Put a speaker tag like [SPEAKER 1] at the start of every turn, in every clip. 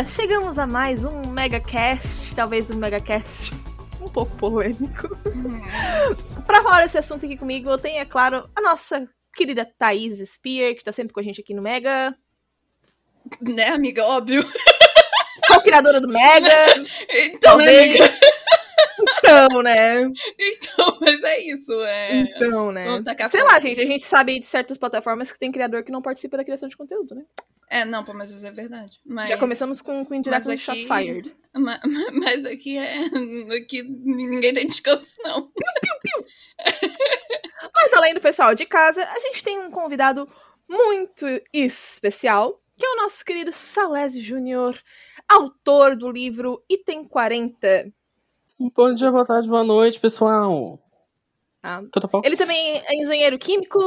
[SPEAKER 1] galera, chegamos a mais um megacast, talvez um megacast um pouco polêmico. Para falar desse assunto aqui comigo, eu tenho, é claro, a nossa querida Thaís Spear, que tá sempre com a gente aqui no Mega.
[SPEAKER 2] Né, amiga? Óbvio.
[SPEAKER 1] Co-criadora do Mega.
[SPEAKER 2] então, né, amiga?
[SPEAKER 1] Então, né?
[SPEAKER 2] Então, mas é isso. É...
[SPEAKER 1] Então, né? Sei lá, gente, a gente sabe de certas plataformas que tem criador que não participa da criação de conteúdo, né?
[SPEAKER 2] É, não, pô, mas isso é verdade. Mas...
[SPEAKER 1] Já começamos com, com indireto de shots fired.
[SPEAKER 2] Mas, mas, aqui é. Aqui ninguém tem descanso, não. Piu, piu, piu.
[SPEAKER 1] mas além do pessoal de casa, a gente tem um convidado muito especial, que é o nosso querido Salésio Júnior, autor do livro Item 40.
[SPEAKER 3] Bom dia, boa tarde, boa noite, pessoal.
[SPEAKER 1] Ah. Tudo bom? Ele também é engenheiro químico,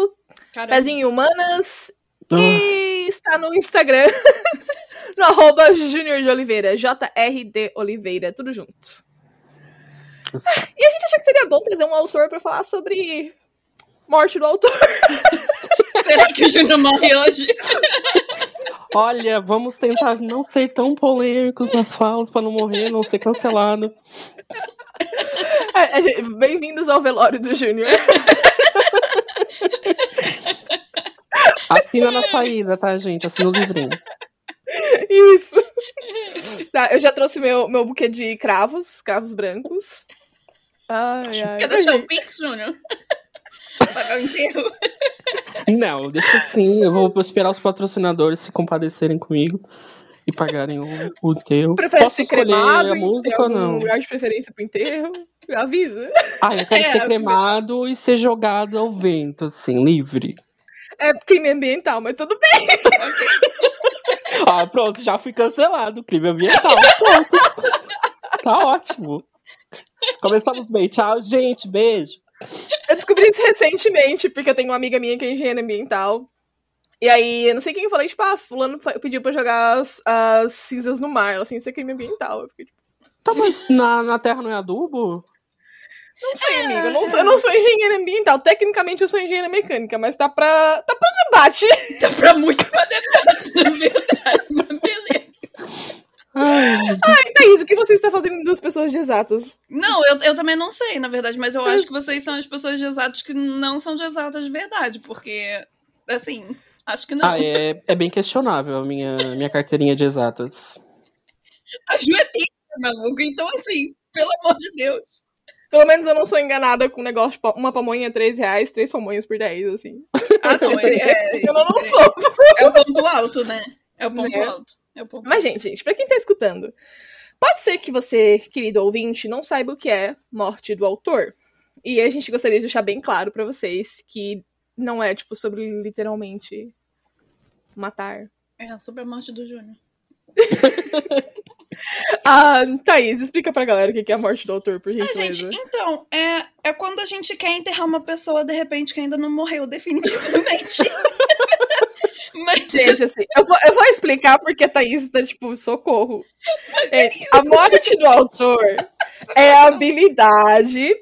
[SPEAKER 1] Caramba. pezinho humanas ah. e está no Instagram, no arroba Júnior de Oliveira, J-R-D Oliveira, tudo junto. E a gente achou que seria bom trazer um autor para falar sobre morte do autor.
[SPEAKER 2] Será que o Júnior morre hoje?
[SPEAKER 3] Olha, vamos tentar não ser tão polêmicos nas falas para não morrer, não ser cancelado.
[SPEAKER 1] É, Bem-vindos ao velório do Júnior.
[SPEAKER 3] Assina na saída, tá, gente? Assina o livrinho.
[SPEAKER 1] Isso. Tá, eu já trouxe meu, meu buquê de cravos, cravos brancos. Ai, ai.
[SPEAKER 2] Quer deixar o Pix, Júnior? Pagar o enterro?
[SPEAKER 3] Não, deixa assim. Eu vou esperar os patrocinadores se compadecerem comigo e pagarem o, o enterro.
[SPEAKER 1] Prefere Posso ser cremado, a música ou não? lugar de preferência pro enterro? Avisa.
[SPEAKER 3] Ah, eu quero é, ser cremado e ser jogado ao vento, assim, livre.
[SPEAKER 1] É crime ambiental, mas tudo bem.
[SPEAKER 3] ah, pronto, já fui cancelado. Crime ambiental. Pronto. Tá ótimo. Começamos bem. Tchau, gente. Beijo.
[SPEAKER 1] Eu descobri isso recentemente, porque eu tenho uma amiga minha que é engenheira ambiental. E aí, eu não sei quem eu falei, tipo, ah, fulano pediu pra jogar as, as cinzas no mar, assim, isso é crime ambiental. Eu fiquei, tipo...
[SPEAKER 3] Tá, mas na, na Terra não é adubo?
[SPEAKER 1] Não sei, é, amigo. Eu não, sou, eu não sou engenheira ambiental. Tecnicamente eu sou engenheira mecânica, mas tá pra. tá pra debate.
[SPEAKER 2] Tá pra muito pra debate, na verdade. Mas beleza.
[SPEAKER 1] Ai, Ai Thaís, o que você está fazendo das pessoas de exatas?
[SPEAKER 2] Não, eu, eu também não sei, na verdade, mas eu acho que vocês são as pessoas de exatas que não são de exatas de verdade, porque, assim, acho que não.
[SPEAKER 3] Ah, é, é bem questionável a minha, minha carteirinha de exatas.
[SPEAKER 2] A Ju é maluco, então, assim, pelo amor de Deus.
[SPEAKER 1] Pelo menos eu não sou enganada com um negócio, uma pamonha 3 reais, três pamonhas por 10, assim.
[SPEAKER 2] Ah, não, é,
[SPEAKER 1] é, eu não, não sou.
[SPEAKER 2] É o ponto alto, né? É o ponto é. alto. É
[SPEAKER 1] Mas, gente, gente, pra quem tá escutando, pode ser que você, querido ouvinte, não saiba o que é morte do autor. E a gente gostaria de deixar bem claro para vocês que não é, tipo, sobre literalmente matar.
[SPEAKER 2] É, sobre a morte do Júnior.
[SPEAKER 1] ah, Thaís, explica pra galera o que é a morte do autor, por gentileza.
[SPEAKER 2] gente, então, é, é quando a gente quer enterrar uma pessoa, de repente, que ainda não morreu definitivamente.
[SPEAKER 1] Mas... Gente, assim, eu vou, eu vou explicar porque a Thaís tá, tipo, socorro. É, a morte do autor é a habilidade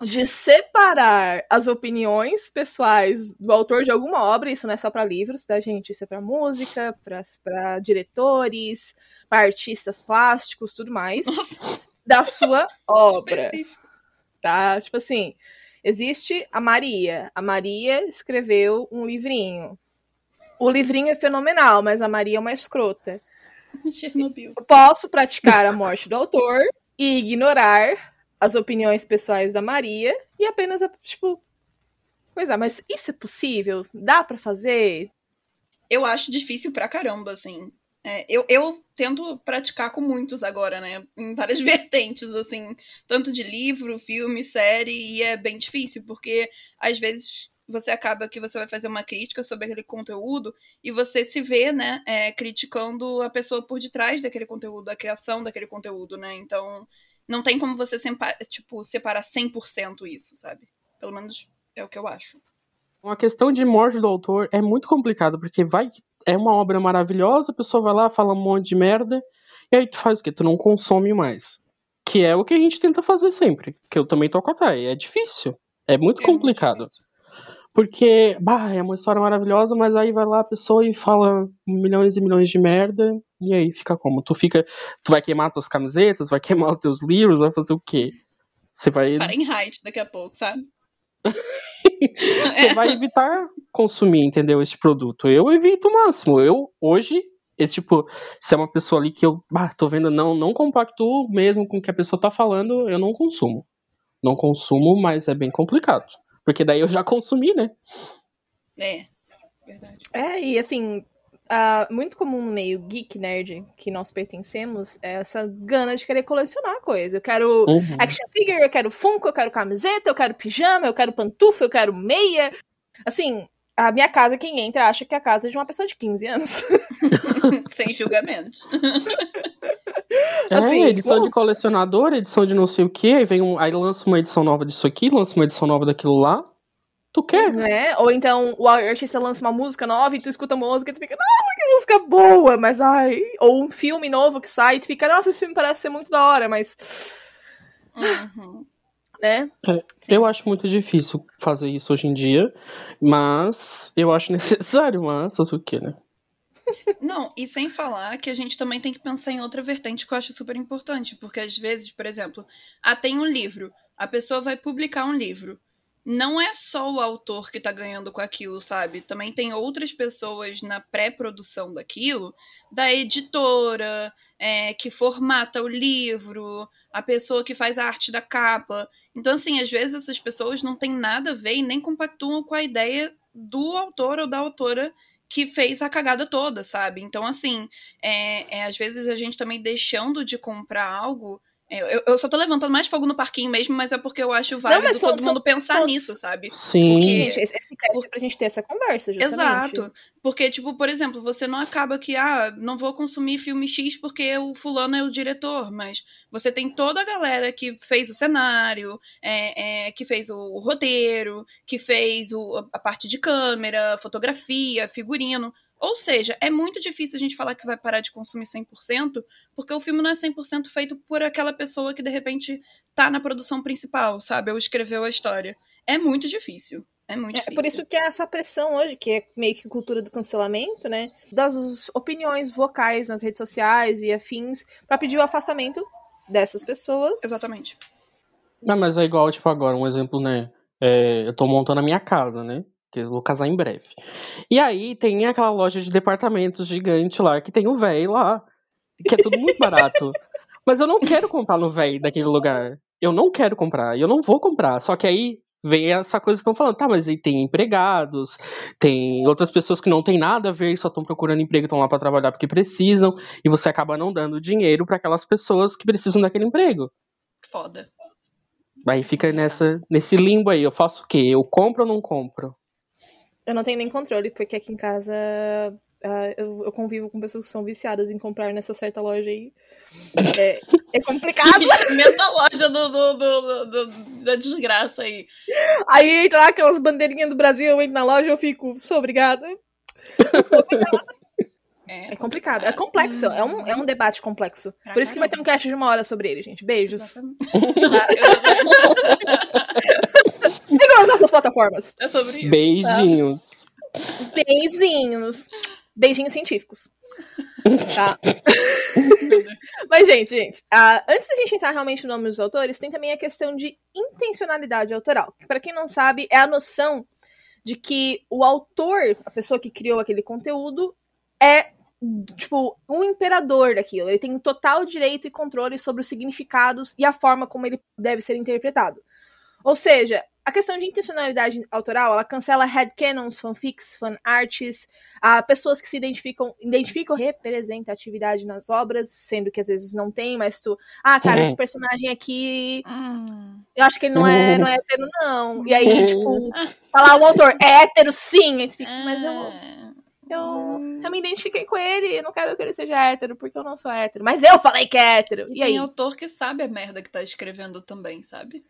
[SPEAKER 1] de separar as opiniões pessoais do autor de alguma obra, isso não é só para livros, tá, gente? Isso é para música, para diretores, para artistas plásticos, tudo mais, da sua obra. Tá? Tipo assim, existe a Maria. A Maria escreveu um livrinho. O livrinho é fenomenal, mas a Maria é uma escrota.
[SPEAKER 2] Chernobyl.
[SPEAKER 1] posso praticar a morte do autor e ignorar as opiniões pessoais da Maria e apenas, tipo, coisa, mas isso é possível? Dá para fazer?
[SPEAKER 2] Eu acho difícil pra caramba, assim. É, eu, eu tento praticar com muitos agora, né? Em várias vertentes, assim, tanto de livro, filme, série, e é bem difícil, porque às vezes você acaba que você vai fazer uma crítica sobre aquele conteúdo e você se vê, né, é, criticando a pessoa por detrás daquele conteúdo, a criação daquele conteúdo, né? Então, não tem como você tipo, separar 100% isso, sabe? Pelo menos é o que eu acho.
[SPEAKER 3] Uma questão de morte do autor é muito complicado, porque vai é uma obra maravilhosa, a pessoa vai lá, fala um monte de merda, e aí tu faz o quê? Tu não consome mais. Que é o que a gente tenta fazer sempre. Que eu também tô com a Thay. É difícil. É muito é complicado. Muito Porque, bah, é uma história maravilhosa, mas aí vai lá a pessoa e fala milhões e milhões de merda, e aí fica como? Tu fica. Tu vai queimar tuas camisetas, vai queimar os teus livros, vai fazer o quê? Você vai.
[SPEAKER 2] Fahrenheit daqui a pouco, sabe?
[SPEAKER 3] Você vai evitar consumir, entendeu? Este produto. Eu evito o máximo. Eu, hoje, esse tipo, se é uma pessoa ali que eu bah, tô vendo, não, não compactuo mesmo com o que a pessoa tá falando, eu não consumo. Não consumo, mas é bem complicado. Porque daí eu já consumi, né?
[SPEAKER 2] É, verdade.
[SPEAKER 1] É, e assim, uh, muito comum no meio geek nerd que nós pertencemos é essa gana de querer colecionar coisa. Eu quero
[SPEAKER 3] Uhum.
[SPEAKER 1] action figure, eu quero Funko, eu quero camiseta, eu quero pijama, eu quero pantufa, eu quero meia. Assim, a minha casa, quem entra, acha que é a casa de uma pessoa de 15 anos.
[SPEAKER 2] Sem julgamento.
[SPEAKER 3] É,
[SPEAKER 1] Assim,
[SPEAKER 3] edição
[SPEAKER 1] pô.
[SPEAKER 3] de colecionador, edição de não sei o que, aí vem um, aí lança uma edição nova disso aqui, lança uma edição nova daquilo lá. Tu quer?
[SPEAKER 1] né? Ou então o artista lança uma música nova e tu escuta a música e tu fica, nossa, que música boa, mas ai. Ou um filme novo que sai e tu fica, nossa, esse filme parece ser muito da hora, mas.
[SPEAKER 2] Uhum.
[SPEAKER 1] Né?
[SPEAKER 2] Sim.
[SPEAKER 3] Eu acho muito difícil fazer isso hoje em dia, mas eu acho necessário, mas fazer o quê, né?
[SPEAKER 2] Não, e sem falar que a gente também tem que pensar em outra vertente que eu acho super importante, porque às vezes, por exemplo, ah, tem um livro, a pessoa vai publicar um livro. Não é só o autor que tá ganhando com aquilo, sabe? Também tem outras pessoas na pré-produção daquilo, da editora, é, que formata o livro, a pessoa que faz a arte da capa. Então, assim, às vezes essas pessoas não têm nada a ver e nem compactuam com a ideia do autor ou da autora que fez a cagada toda, sabe? Então, assim, é, é, às vezes a gente também deixando de comprar algo. Eu, eu só tô levantando mais fogo no parquinho mesmo, mas é porque eu acho válido
[SPEAKER 1] mas são-
[SPEAKER 2] todo
[SPEAKER 1] são-
[SPEAKER 2] mundo pensar
[SPEAKER 1] são-
[SPEAKER 2] nisso, sabe?
[SPEAKER 3] Sim.
[SPEAKER 2] Porque-
[SPEAKER 1] Gente, esse, esse cast é pra gente ter essa conversa, justamente.
[SPEAKER 2] Exato. Porque, tipo, por exemplo, você não acaba que, ah, não vou consumir filme X porque o fulano é o diretor, mas você tem toda a galera que fez o cenário, é, é, que fez o, o roteiro, que fez o- a parte de câmera, fotografia, figurino. Ou seja, é muito difícil a gente falar que vai parar de consumir 100%, porque o filme não é 100% feito por aquela pessoa que, de repente, tá na produção principal, sabe? Ou escreveu a história. É muito difícil. É muito
[SPEAKER 1] É
[SPEAKER 2] difícil.
[SPEAKER 1] por isso que há essa pressão hoje, que é meio que cultura do cancelamento, né? Das opiniões vocais nas redes sociais e afins, pra pedir o afastamento dessas pessoas.
[SPEAKER 2] Exatamente.
[SPEAKER 3] Não, mas é igual, tipo, agora, um exemplo, né? É, eu tô montando a minha casa, né? Que eu vou casar em breve. E aí tem aquela loja de departamentos gigante lá, que tem o véi lá, que é tudo muito barato. Mas eu não quero comprar no véi daquele lugar. Eu não quero comprar, eu não vou comprar. Só que aí vem essa coisa que estão falando, tá, mas aí tem empregados, tem outras pessoas que não tem nada a ver, só estão procurando emprego, estão lá para trabalhar porque precisam, e você acaba não dando dinheiro para aquelas pessoas que precisam daquele emprego.
[SPEAKER 2] Foda.
[SPEAKER 3] Aí fica nessa, nesse limbo aí, eu faço o quê? Eu compro ou não compro?
[SPEAKER 1] Eu não tenho nem controle, porque aqui em casa ah, eu, eu convivo com pessoas que são viciadas em comprar nessa certa loja aí. É, é complicado.
[SPEAKER 2] Investimento a loja do, do, do- do- da desgraça aí.
[SPEAKER 1] Aí entra lá aquelas bandeirinhas do Brasil, eu entro na loja e eu fico, sou obrigada. Eu sou obrigada.
[SPEAKER 2] É,
[SPEAKER 1] É complicado, é complexo, é um, é um debate complexo. Por isso que vai ter um cast de uma hora sobre ele, gente. Beijos. Sigam as nossas plataformas.
[SPEAKER 2] É sobre isso.
[SPEAKER 3] Beijinhos.
[SPEAKER 1] Beijinhos. Beijinhos científicos. Tá? Mas, gente, gente, ah, antes da gente entrar realmente no nome dos autores, tem também a questão de intencionalidade autoral. Que, para quem não sabe, é a noção de que o autor, a pessoa que criou aquele conteúdo, é tipo um imperador daquilo. Ele tem total direito e controle sobre os significados e a forma como ele deve ser interpretado. Ou seja, a questão de intencionalidade autoral, ela cancela headcanons, fanfics, fanarts, a pessoas que se identificam, identificam representatividade nas obras, sendo que às vezes não tem, mas tu, ah, cara,
[SPEAKER 3] Uhum.
[SPEAKER 1] esse personagem aqui,
[SPEAKER 2] Hum.
[SPEAKER 1] eu acho que ele não é, não é hétero, não. E aí, tipo, tá lá o autor, é hétero sim, aí tu fica, mas eu,
[SPEAKER 2] É.
[SPEAKER 1] eu, eu me identifiquei com ele, eu não quero que ele seja hétero, porque eu não sou hétero. Mas eu falei que é hétero.
[SPEAKER 2] E,
[SPEAKER 1] E aí?
[SPEAKER 2] tem autor que sabe a merda que tá escrevendo também, sabe?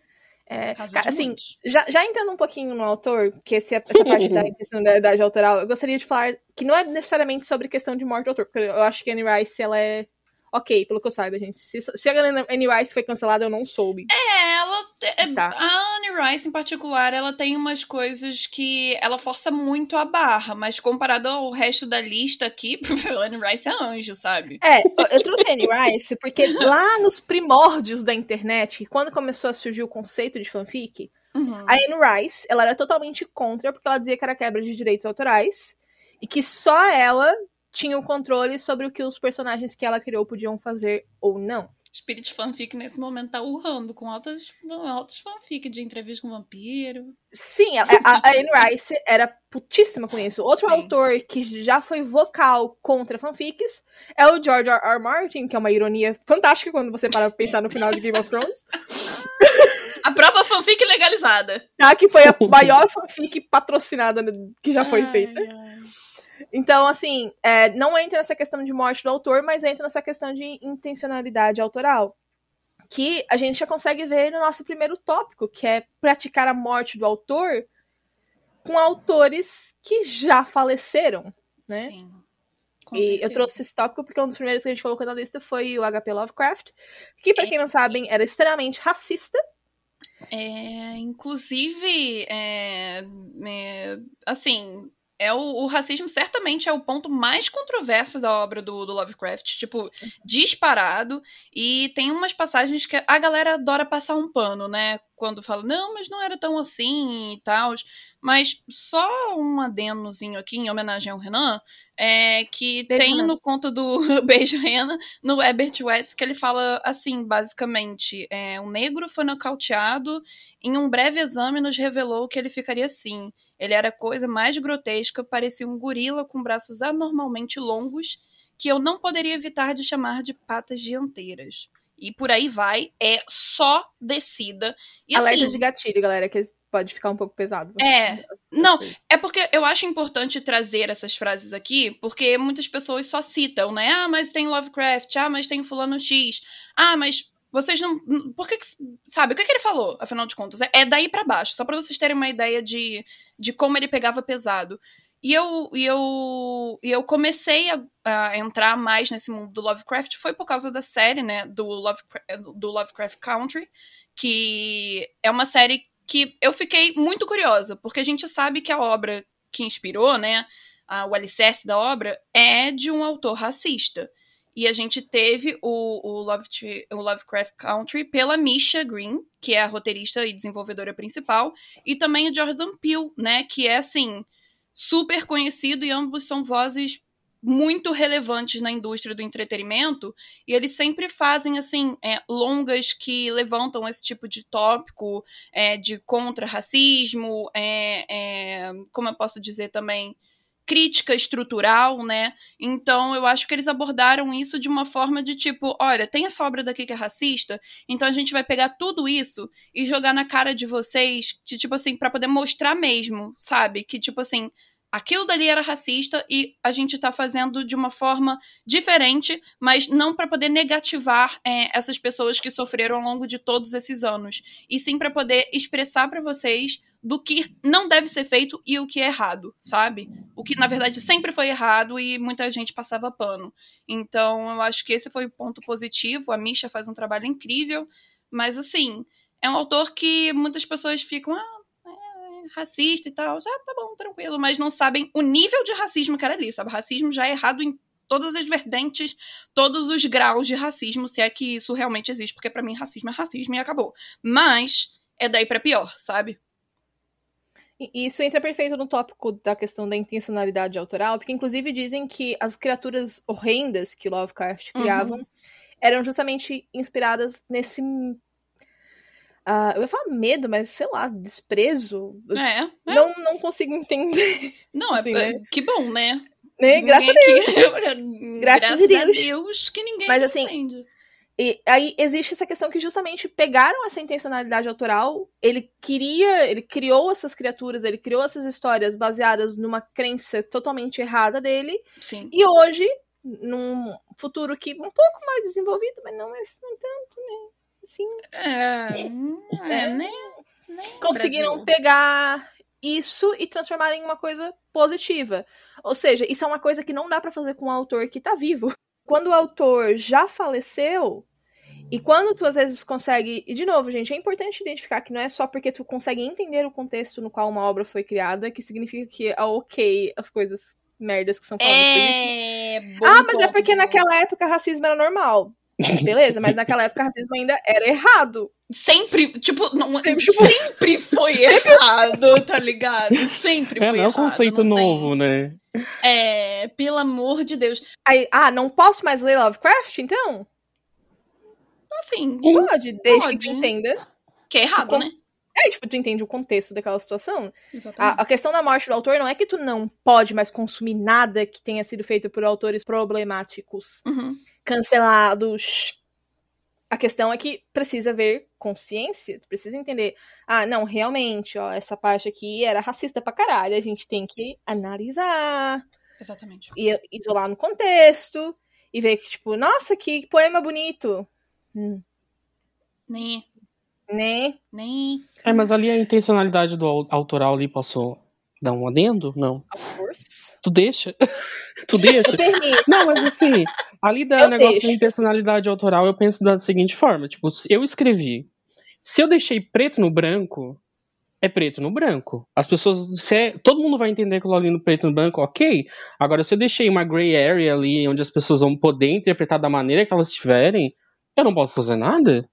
[SPEAKER 1] É, assim,
[SPEAKER 2] muitos.
[SPEAKER 1] já, já entrando um pouquinho no autor, que esse, essa parte da intencionalidade autoral, eu gostaria de falar que não é necessariamente sobre questão de morte do autor, porque eu acho que a Anne Rice, ela é ok, pelo que eu saiba, gente. Se, se a Anne Rice foi cancelada, eu não soube.
[SPEAKER 2] É, ela É,
[SPEAKER 1] Tá.
[SPEAKER 2] A Anne Rice, em particular, ela tem umas coisas que ela força muito a barra, mas comparado ao resto da lista aqui, a Anne Rice é anjo, sabe?
[SPEAKER 1] É, eu- eu trouxe a Anne Rice porque lá nos primórdios da internet, quando começou a surgir o conceito de fanfic,
[SPEAKER 2] Uhum.
[SPEAKER 1] a Anne Rice, ela era totalmente contra, porque ela dizia que era quebra de direitos autorais e que só ela tinha o controle sobre o que os personagens que ela criou podiam fazer ou não.
[SPEAKER 2] Spirit Fanfic nesse momento tá urrando com altas, altas fanfic de entrevista com vampiro.
[SPEAKER 1] Sim, a, a, a Anne Rice era putíssima com isso. Outro
[SPEAKER 2] Sim.
[SPEAKER 1] autor que já foi vocal contra fanfics é o George R. R. Martin, que é uma ironia fantástica quando você para pensar no final de Game of Thrones.
[SPEAKER 2] A própria fanfic legalizada.
[SPEAKER 1] Tá? Que foi a maior fanfic patrocinada que já foi
[SPEAKER 2] Ai,
[SPEAKER 1] feita.
[SPEAKER 2] ai.
[SPEAKER 1] Então, assim, é, não entra nessa questão de morte do autor, mas entra nessa questão de intencionalidade autoral. Que a gente já consegue ver no nosso primeiro tópico, que é praticar a morte do autor com autores que já faleceram. Né?
[SPEAKER 2] Sim.
[SPEAKER 1] E eu trouxe esse tópico porque um dos primeiros que a gente colocou na lista foi o HP Lovecraft, que, pra
[SPEAKER 2] É.
[SPEAKER 1] quem não sabem, era extremamente racista.
[SPEAKER 2] É, inclusive, é, é, assim, é o, o racismo certamente é o ponto mais controverso da obra do, do Lovecraft, tipo, disparado, e tem umas passagens que a galera adora passar um pano, né, quando fala, não, mas não era tão assim e tal, mas só um adenozinho aqui em homenagem ao Renan, é que
[SPEAKER 1] Beijo,
[SPEAKER 2] tem
[SPEAKER 1] Renan.
[SPEAKER 2] no conto do Beijo Renan, no Herbert West, que ele fala assim, basicamente, é, um negro foi nocauteado, em um breve exame nos revelou que ele ficaria assim. Ele era a coisa mais grotesca, parecia um gorila com braços anormalmente longos, que eu não poderia evitar de chamar de patas dianteiras. E por aí vai, é só descida. E
[SPEAKER 1] Alerta
[SPEAKER 2] assim,
[SPEAKER 1] de gatilho, galera, que pode ficar um pouco pesado.
[SPEAKER 2] É, não, é porque eu acho importante trazer essas frases aqui, porque muitas pessoas só citam, né? Ah, mas tem Lovecraft, ah, mas tem fulano X, ah, mas vocês não. Por que. que sabe, o que, que ele falou, afinal de contas? É, é daí pra baixo, só pra vocês terem uma ideia de, de como ele pegava pesado. E eu, e eu, e eu comecei a, a entrar mais nesse mundo do Lovecraft foi por causa da série, né? Do Lovecraft, do Lovecraft Country, que é uma série que eu fiquei muito curiosa, porque a gente sabe que a obra que inspirou, né, a, o alicerce da obra, é de um autor racista. E a gente teve o, o, Love, o Lovecraft Country pela Misha Green, que é a roteirista e desenvolvedora principal, e também o Jordan Peele, né, que é, assim, super conhecido e ambos são vozes muito relevantes na indústria do entretenimento e eles sempre fazem assim é, longas que levantam esse tipo de tópico é, de contra racismo é, é, como eu posso dizer também crítica estrutural, né? Então eu acho que eles abordaram isso de uma forma de tipo, olha, tem essa obra daqui que é racista, então a gente vai pegar tudo isso e jogar na cara de vocês, de tipo assim, para poder mostrar mesmo, sabe? Que tipo assim, aquilo dali era racista e a gente tá fazendo de uma forma diferente, mas não para poder negativar é, essas pessoas que sofreram ao longo de todos esses anos, e sim para poder expressar para vocês do que não deve ser feito e o que é errado, sabe? O que na verdade sempre foi errado e muita gente passava pano. Então, eu acho que esse foi o ponto positivo. A Misha faz um trabalho incrível, mas assim, é um autor que muitas pessoas ficam, ah, racista e tal, já tá bom, tranquilo, mas não sabem o nível de racismo que era ali, sabe? Racismo já é errado em todas as vertentes, todos os graus de racismo, se é que isso realmente existe, porque para mim racismo é racismo e acabou. Mas é daí para pior, sabe?
[SPEAKER 1] Isso entra perfeito no tópico da questão da intencionalidade autoral, porque inclusive dizem que as criaturas horrendas que Lovecraft criavam
[SPEAKER 2] Uhum.
[SPEAKER 1] eram justamente inspiradas nesse. ah, eu ia falar medo, mas sei lá, desprezo.
[SPEAKER 2] É. é.
[SPEAKER 1] Não, não consigo entender.
[SPEAKER 2] Não, é,
[SPEAKER 1] Assim,
[SPEAKER 2] é-
[SPEAKER 1] né?
[SPEAKER 2] que bom, né?
[SPEAKER 1] Né? Graças a
[SPEAKER 2] Deus.
[SPEAKER 1] Graças a Deus.
[SPEAKER 2] Deus que ninguém
[SPEAKER 1] Mas, assim,
[SPEAKER 2] entende.
[SPEAKER 1] E aí existe essa questão que justamente pegaram essa intencionalidade autoral, ele queria, ele criou essas criaturas, ele criou essas histórias baseadas numa crença totalmente errada dele,
[SPEAKER 2] Sim.
[SPEAKER 1] e hoje, num futuro que um pouco mais desenvolvido, mas não é não tanto, né? Assim,
[SPEAKER 2] É, hum, é,
[SPEAKER 1] É.
[SPEAKER 2] né? né,
[SPEAKER 1] conseguiram
[SPEAKER 2] Brasil.
[SPEAKER 1] pegar isso e transformar em uma coisa positiva. Ou seja, isso é uma coisa que não dá pra fazer com um autor que tá vivo. Quando o autor já faleceu, E quando tu às vezes consegue. E de novo, gente, é importante identificar que não é só porque tu consegue entender o contexto no qual uma obra foi criada que significa que é ok as coisas merdas que são faladas.
[SPEAKER 2] É. bom
[SPEAKER 1] Ah, mas é
[SPEAKER 2] ponto,
[SPEAKER 1] porque
[SPEAKER 2] Ju.
[SPEAKER 1] naquela época racismo era normal. Beleza, mas naquela época racismo ainda era errado.
[SPEAKER 2] Sempre, tipo, não,
[SPEAKER 1] Sempre
[SPEAKER 2] sempre,
[SPEAKER 1] foi.
[SPEAKER 2] errado, tá ligado? Sempre
[SPEAKER 3] É,
[SPEAKER 2] foi
[SPEAKER 3] não é um
[SPEAKER 2] errado.
[SPEAKER 3] conceito
[SPEAKER 2] não tem-
[SPEAKER 3] novo, né?
[SPEAKER 2] É, pelo amor de Deus.
[SPEAKER 1] Aí, ah, não posso mais ler Lovecraft, então?
[SPEAKER 2] Assim,
[SPEAKER 1] Pode, desde
[SPEAKER 2] Pode.
[SPEAKER 1] que tu entenda.
[SPEAKER 2] que é errado, né?
[SPEAKER 1] É, tipo, tu entende o contexto daquela situação. A, a questão da morte do autor não é que tu não pode mais consumir nada que tenha sido feito por autores problemáticos,
[SPEAKER 2] Uhum.
[SPEAKER 1] cancelados. A questão é que precisa ver consciência, tu precisa entender. Ah, não, realmente, ó, essa parte aqui era racista pra caralho. A gente tem que analisar,
[SPEAKER 2] Exatamente.
[SPEAKER 1] e isolar no contexto, e ver que, tipo, nossa, que poema bonito. Hum,
[SPEAKER 2] Nem,
[SPEAKER 1] né?
[SPEAKER 2] nem.
[SPEAKER 3] É, mas ali a intencionalidade do au- autoral ali posso dar um adendo? Não.
[SPEAKER 1] Of course.
[SPEAKER 3] Tu deixa? tu deixa? Não, mas assim, ali da
[SPEAKER 1] Eu
[SPEAKER 3] negócio
[SPEAKER 1] deixo.
[SPEAKER 3] da intencionalidade autoral, eu penso da seguinte forma: tipo, se eu escrevi. Se eu deixei preto no branco, é preto no branco. As pessoas. Se é- todo mundo vai entender aquilo ali no preto no branco, ok. Agora, se eu deixei uma gray area ali, onde as pessoas vão poder interpretar da maneira que elas tiverem, eu não posso fazer nada.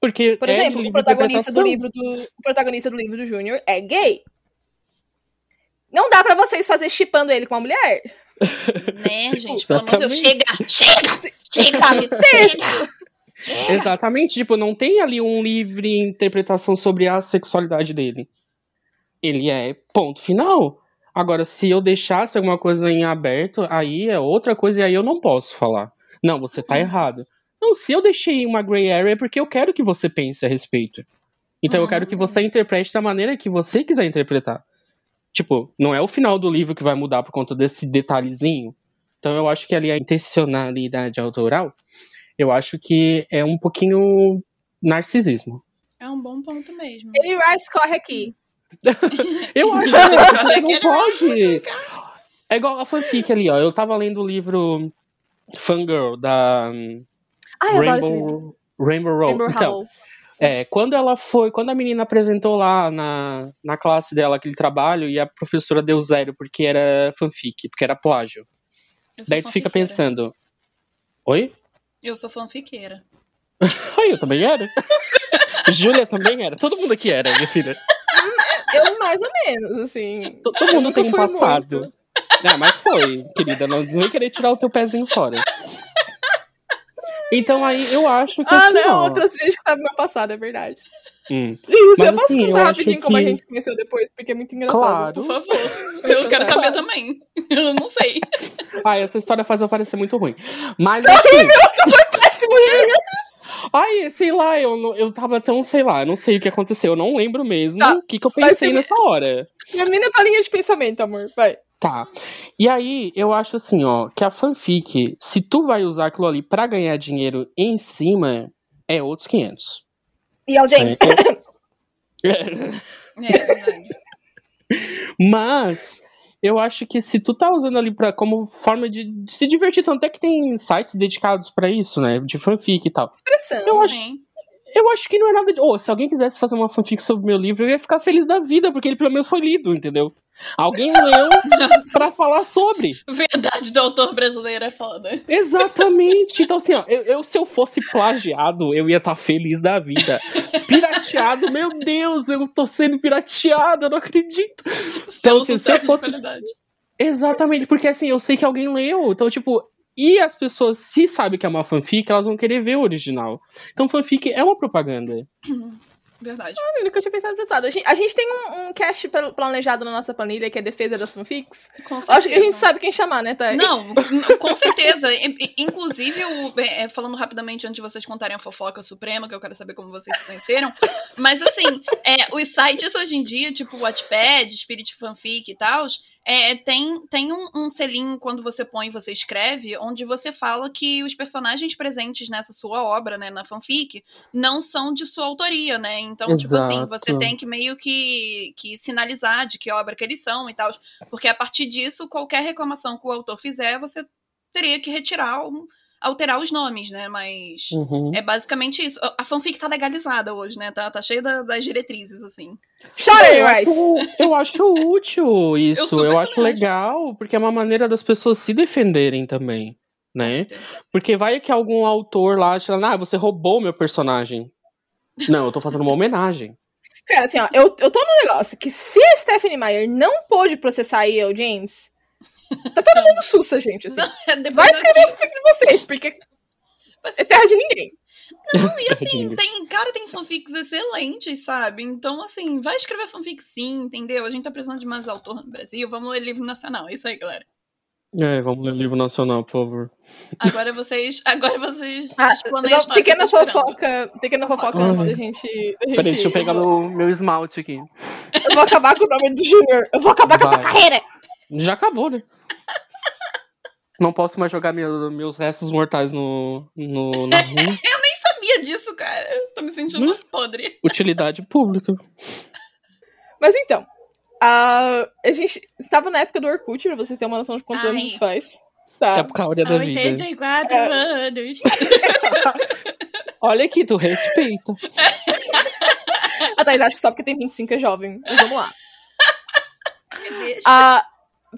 [SPEAKER 3] Porque.
[SPEAKER 1] Por
[SPEAKER 3] é
[SPEAKER 1] exemplo, o protagonista do livro do o protagonista do livro do Júnior é gay. Não dá pra vocês fazer chipando ele com uma mulher.
[SPEAKER 2] Né, gente? Pelo amor de Deus. Chega! Chega! Chega! Chega.
[SPEAKER 3] Exatamente, tipo, não tem ali um livre interpretação sobre a sexualidade dele. Ele é ponto final. Agora, se eu deixasse alguma coisa em aberto, aí é outra coisa e aí eu não posso falar. Não, você tá errado. Não, se eu deixei uma gray area é porque eu quero que você pense a respeito. Então eu quero que você interprete da maneira que você quiser interpretar. Tipo, não é o final do livro que vai mudar por conta desse detalhezinho. Então eu acho que ali a intencionalidade autoral eu acho que é um pouquinho narcisismo.
[SPEAKER 2] É um bom ponto mesmo.
[SPEAKER 1] Ele Rice corre aqui.
[SPEAKER 3] Eu acho que não pode. É igual a fanfic ali, ó. Eu tava lendo o livro Fangirl da hum,
[SPEAKER 1] Ai, eu adoro esse livro.
[SPEAKER 3] Rainbow, Rainbow Road.
[SPEAKER 1] Rainbow
[SPEAKER 3] Então,
[SPEAKER 1] Howl.
[SPEAKER 3] é, quando ela foi, quando a menina apresentou lá na, na classe dela aquele trabalho e a professora deu zero porque era fanfic, porque era plágio. Daí tu fica pensando, oi?
[SPEAKER 2] Eu sou fanfiqueira.
[SPEAKER 3] Ai, eu também era. Júlia também era. Todo mundo aqui era, minha filha.
[SPEAKER 1] Eu mais ou menos, assim.
[SPEAKER 3] To- Todo mundo tem um passado. Ah, mas foi, querida. Não nem querer tirar o teu pezinho fora. Então aí eu acho que
[SPEAKER 1] Ah,
[SPEAKER 3] assim,
[SPEAKER 1] não,
[SPEAKER 3] ó,
[SPEAKER 1] outras vezes que tá no meu passado, é verdade.
[SPEAKER 3] hum,
[SPEAKER 1] Isso,
[SPEAKER 3] Mas,
[SPEAKER 1] eu posso
[SPEAKER 3] assim, eu
[SPEAKER 1] contar
[SPEAKER 3] acho
[SPEAKER 1] rapidinho como a gente se conheceu depois, porque é muito engraçado.
[SPEAKER 3] Claro.
[SPEAKER 2] Por favor. Eu quero saber também. Eu não sei.
[SPEAKER 3] Ah, essa história faz eu parecer muito ruim. Mas assim,
[SPEAKER 1] Péssimo,
[SPEAKER 3] ai, sei lá, eu, não- eu tava tão, sei lá, eu não sei o que aconteceu, eu não lembro mesmo
[SPEAKER 1] Tá,
[SPEAKER 3] o que, que eu pensei nessa hora.
[SPEAKER 1] Termina tua linha de pensamento, amor. Vai.
[SPEAKER 3] Tá. E aí, eu acho assim, ó, que a fanfic, se tu vai usar aquilo ali pra ganhar dinheiro em cima, é outros 500.
[SPEAKER 1] E audiência.
[SPEAKER 3] É.
[SPEAKER 2] É verdade.
[SPEAKER 3] Mas eu acho que se tu tá usando ali pra, como forma de, de se divertir, tanto é que tem sites dedicados pra isso, né? De fanfic e tal.
[SPEAKER 1] Expressão.
[SPEAKER 3] Eu acho-
[SPEAKER 2] Sim.
[SPEAKER 3] Eu acho que não é nada de. Ô, se alguém quisesse fazer uma fanfic sobre o meu livro, eu ia ficar feliz da vida, porque ele pelo menos foi lido, entendeu? Alguém leu pra falar sobre.
[SPEAKER 2] Verdade do autor brasileiro é foda.
[SPEAKER 3] Exatamente. Então, assim, ó, eu, eu, se eu fosse plagiado, eu ia estar feliz da vida. Pirateado, meu Deus, eu tô sendo pirateado, eu não acredito.
[SPEAKER 2] Selo
[SPEAKER 3] se eu fosse-. Exatamente, porque assim, eu sei que alguém leu. Então, tipo, e as pessoas, se sabem que é uma fanfic, elas vão querer ver o original. Então, fanfic é uma propaganda.
[SPEAKER 2] Verdade.
[SPEAKER 1] Eu nunca tinha pensado no passado. A gente, a gente tem um, um cast pla- planejado na nossa planilha que é defesa das fanfics.
[SPEAKER 2] Com
[SPEAKER 1] Eu Acho que a gente
[SPEAKER 2] certeza.
[SPEAKER 1] sabe quem chamar, né, Thay?
[SPEAKER 2] Não, com certeza. Inclusive, o- é, falando rapidamente antes de vocês contarem a fofoca suprema, que eu quero saber como vocês se conheceram. Mas assim, é, os sites hoje em dia, tipo Wattpad, Spirit Fanfic e tal, é, tem, tem um, um selinho quando você põe, você escreve, onde você fala que os personagens presentes nessa sua obra, né, na fanfic, não são de sua autoria, né? Então, tipo assim,
[SPEAKER 3] Exato.
[SPEAKER 2] você tem que meio que, que sinalizar de que obra que eles são e tal. Porque a partir disso, qualquer reclamação que o autor fizer, você teria que retirar um- alterar os nomes, né? Mas
[SPEAKER 3] Uhum.
[SPEAKER 2] é basicamente isso. A fanfic tá legalizada hoje, né? Tá, tá cheia da- das diretrizes, assim.
[SPEAKER 1] Chora,
[SPEAKER 3] eu,
[SPEAKER 1] Rice!
[SPEAKER 3] acho, eu acho útil isso.
[SPEAKER 2] super
[SPEAKER 3] Eu, acho legal, porque é uma maneira das pessoas se defenderem também, né? Porque vai que algum autor lá acha, ah, você roubou meu personagem. Não, eu tô fazendo uma homenagem.
[SPEAKER 1] Cara, assim, ó, eu, eu tô num negócio que se a Stephanie Meyer não pôde processar aí o James, tá todo mundo sussa, gente, assim.
[SPEAKER 2] Depois
[SPEAKER 1] Vai
[SPEAKER 2] daqui-
[SPEAKER 1] escrever o filho de vocês, porque
[SPEAKER 2] vai
[SPEAKER 1] é terra de ninguém.
[SPEAKER 2] Não, e assim, tem, cara, tem fanfics excelentes, sabe? Então, assim, vai escrever fanfic sim, entendeu? A gente tá precisando de mais autor no Brasil, vamos ler livro nacional. É isso aí, galera.
[SPEAKER 3] É, vamos ler livro nacional, por favor.
[SPEAKER 2] Agora vocês. Agora vocês
[SPEAKER 1] Ah, só pequena
[SPEAKER 2] eu
[SPEAKER 1] fofoca, pequena fofoca antes da gente, da gente.
[SPEAKER 3] Peraí, deixa eu pegar meu, meu esmalte aqui.
[SPEAKER 1] Eu vou acabar com o nome do Junior. Eu vou acabar com a tua
[SPEAKER 3] Vai.
[SPEAKER 1] carreira.
[SPEAKER 3] Já acabou, né? Não posso mais jogar meu- meus restos mortais no, no, na rua.
[SPEAKER 2] sabia disso, cara. Eu tô me sentindo
[SPEAKER 3] Hum?
[SPEAKER 2] podre.
[SPEAKER 3] Utilidade pública.
[SPEAKER 1] Mas então, a, a gente estava na época do Orkut, pra vocês terem uma noção de quantos
[SPEAKER 2] Ai.
[SPEAKER 1] anos isso faz. Tá.
[SPEAKER 3] época áurea da vida.
[SPEAKER 2] 84
[SPEAKER 1] É.
[SPEAKER 2] anos.
[SPEAKER 3] Olha aqui, tu respeita.
[SPEAKER 1] A Thaís acha que só porque tem 25 é jovem. Mas vamos lá.
[SPEAKER 2] Me deixa.
[SPEAKER 1] Ah,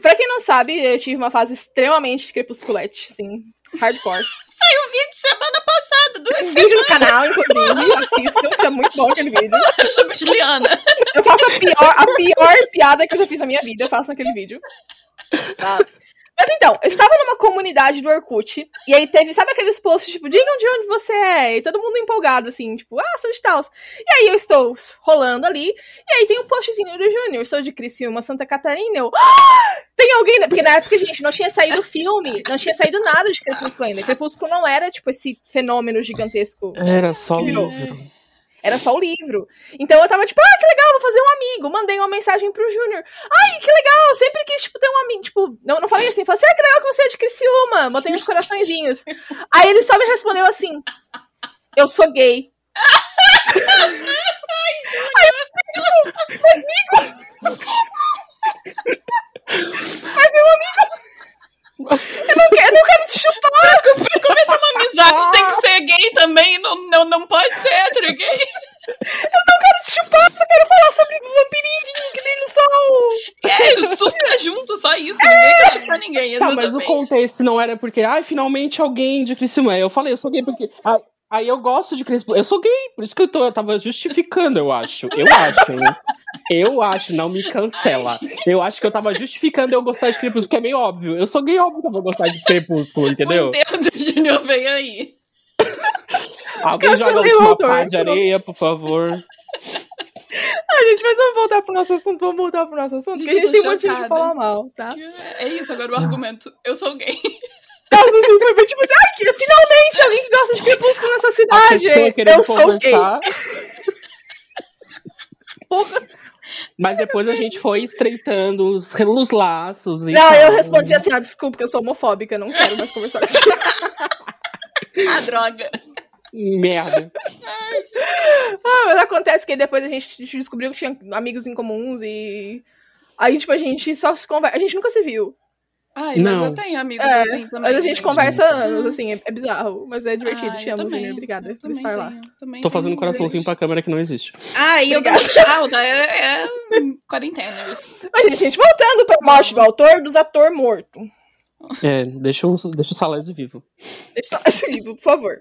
[SPEAKER 1] pra quem não sabe, eu tive uma fase extremamente crepusculete, assim, hardcore.
[SPEAKER 2] Saiu um vídeo semana passada
[SPEAKER 1] Tem vídeo no canal, inclusive, assistam, que é muito bom aquele vídeo.
[SPEAKER 2] Juliana.
[SPEAKER 1] Eu faço a pior, a pior piada que eu já fiz na minha vida, eu faço naquele vídeo. Tá? Mas então, eu estava numa comunidade do Orkut, e aí teve, sabe aqueles posts, tipo, digam de onde você é, e todo mundo empolgado, assim, tipo, ah, sou de tal. E aí eu estou rolando ali, e aí tem um postzinho do Júnior, sou de Criciúma, Santa Catarina, eu, ah, tem alguém, porque na época, gente, não tinha saído filme, não tinha saído nada de Crepúsculo ainda, Crepúsculo não era, tipo, esse fenômeno gigantesco
[SPEAKER 3] Era só livro.
[SPEAKER 1] Era só o livro. Então eu tava tipo, ah, que legal, vou fazer um amigo. Mandei uma mensagem pro Júnior. Ai, que legal, sempre quis, tipo, ter um amigo. Tipo, não, não falei assim, falei assim, ah, que legal que você é de Criciúma. Botei uns coraçõezinhos. Aí ele só me respondeu assim, eu sou gay. Aí eu fiquei, tipo, mas amigo... Mas meu amigo... Eu não quero, eu não quero te chupar.
[SPEAKER 2] Pra começar uma amizade tem que ser gay também. Não, não, não pode ser hétero gay.
[SPEAKER 1] Eu não quero te chupar, só quero falar sobre vampirinho que brilha no sol.
[SPEAKER 2] É, isso surta junto, só isso. Ninguém quer chupar ninguém,
[SPEAKER 3] Tá, mas o
[SPEAKER 2] exatamente.
[SPEAKER 3] contexto não era porque, ai, finalmente alguém de Criciúma. Eu falei, eu sou gay porque. ah, Aí eu gosto de Criciúma. Eu sou gay, por isso que eu, tô, eu tava justificando, eu acho. Eu acho, hein? Eu acho, não me cancela. Eu acho que eu tava justificando eu gostar de Crepúsculo, porque é meio óbvio. Eu sou gay, óbvio que eu vou gostar de Crepúsculo, entendeu?
[SPEAKER 2] O enterro do Júnior veio aí.
[SPEAKER 3] Alguém joga
[SPEAKER 1] Cancelei
[SPEAKER 3] uma pá de areia, por favor.
[SPEAKER 1] Ai, gente, mas vamos voltar pro nosso assunto, vamos voltar pro nosso assunto,
[SPEAKER 2] Gente,
[SPEAKER 1] que a gente tem
[SPEAKER 2] tô
[SPEAKER 1] motivo de
[SPEAKER 2] chocada.
[SPEAKER 1] falar mal, tá?
[SPEAKER 2] É isso agora o argumento. Eu sou gay.
[SPEAKER 1] Nossa, assim, foi bem tipo assim, ai, que, finalmente alguém que gosta de crepúsculo nessa cidade. Eu sou gay.
[SPEAKER 3] conversar.
[SPEAKER 1] Porra.
[SPEAKER 3] Mas depois a gente foi estreitando os, os laços. E
[SPEAKER 1] Não,
[SPEAKER 3] tal.
[SPEAKER 1] eu respondi assim, ah, desculpa, que eu sou homofóbica, não quero mais conversar contigo.
[SPEAKER 2] Ah, droga.
[SPEAKER 3] Merda.
[SPEAKER 1] ah, mas acontece que depois a gente descobriu que tinha amigos em comuns e... Aí, tipo, a gente só se conversa, a gente nunca se viu.
[SPEAKER 2] Ai, mas
[SPEAKER 3] Não.
[SPEAKER 2] eu tenho amigos
[SPEAKER 1] É,
[SPEAKER 2] assim também.
[SPEAKER 1] mas a gente
[SPEAKER 2] gente.
[SPEAKER 1] conversa anos, assim, é, é bizarro, mas é divertido.
[SPEAKER 2] Ah,
[SPEAKER 1] Te amo, Júnior, obrigada
[SPEAKER 2] eu
[SPEAKER 1] por
[SPEAKER 2] também
[SPEAKER 1] estar lá.
[SPEAKER 2] tenho, também
[SPEAKER 3] Tô fazendo um coraçãozinho pra câmera que não existe.
[SPEAKER 2] Ah, e eu dou tchau, tá? É, é quarentena isso.
[SPEAKER 1] Mas, gente, gente, voltando pra morte do autor, dos ator morto.
[SPEAKER 3] É, deixa o, deixa o Salésio vivo.
[SPEAKER 1] Deixa só esse livro, por favor.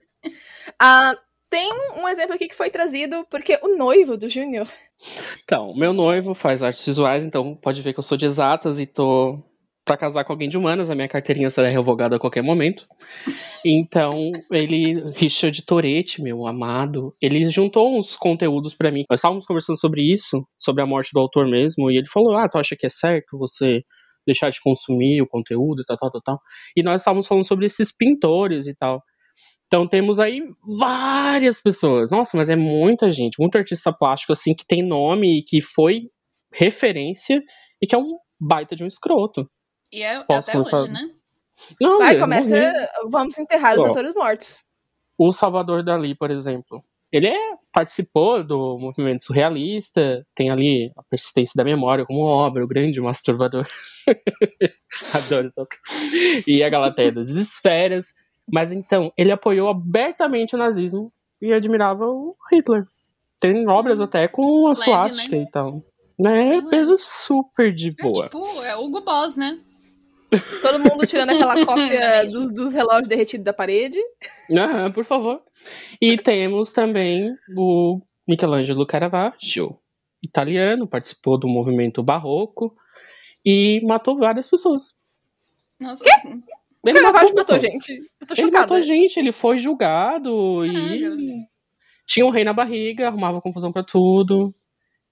[SPEAKER 1] Ah, tem um exemplo aqui que foi trazido porque o noivo do Júnior.
[SPEAKER 3] Então, meu noivo faz artes visuais, então pode ver que eu sou de exatas e tô pra casar com alguém de humanas. A minha carteirinha será revogada a qualquer momento. Então, ele, Richard Toretti, meu amado, ele juntou uns conteúdos pra mim. Nós estávamos conversando sobre isso, sobre a morte do autor mesmo, e ele falou: Ah, tu acha que é certo você deixar de consumir o conteúdo tal, tal, tal, tal. E nós estávamos falando sobre esses pintores e tal. Então temos aí várias pessoas. Nossa, mas é muita gente, muito artista plástico assim que tem nome e que foi referência e que é um baita de um escroto.
[SPEAKER 2] E é
[SPEAKER 3] Posso
[SPEAKER 2] até
[SPEAKER 3] começar?
[SPEAKER 2] hoje, né?
[SPEAKER 3] Não,
[SPEAKER 1] Vai, começa.
[SPEAKER 3] morreu.
[SPEAKER 1] Vamos enterrar os
[SPEAKER 3] Só.
[SPEAKER 1] atores mortos.
[SPEAKER 3] O Salvador Dali, por exemplo. Ele é, participou do movimento surrealista, tem ali a persistência da memória como obra, o grande masturbador. Adoro essa. E a Galateia das Esferas. Mas então, ele apoiou abertamente o nazismo e admirava o Hitler. Tem obras até com a
[SPEAKER 2] Leve,
[SPEAKER 3] suástica
[SPEAKER 2] né?
[SPEAKER 3] e tal. Né?
[SPEAKER 2] Uhum.
[SPEAKER 3] Coisa super de
[SPEAKER 2] É
[SPEAKER 3] boa.
[SPEAKER 2] tipo, é o Hugo Boss, né?
[SPEAKER 1] Todo mundo tirando aquela cópia dos, dos relógios derretidos da parede.
[SPEAKER 3] Aham, por favor. E temos também o Michelangelo Caravaggio, italiano, participou do movimento barroco e matou várias pessoas.
[SPEAKER 2] Nossa,
[SPEAKER 3] Ele
[SPEAKER 1] Caravaggio matou
[SPEAKER 3] pessoas.
[SPEAKER 1] gente. Eu tô
[SPEAKER 3] Ele
[SPEAKER 1] chocada.
[SPEAKER 3] matou gente, ele foi julgado
[SPEAKER 2] Caralho.
[SPEAKER 3] e tinha um rei na barriga, arrumava confusão pra tudo.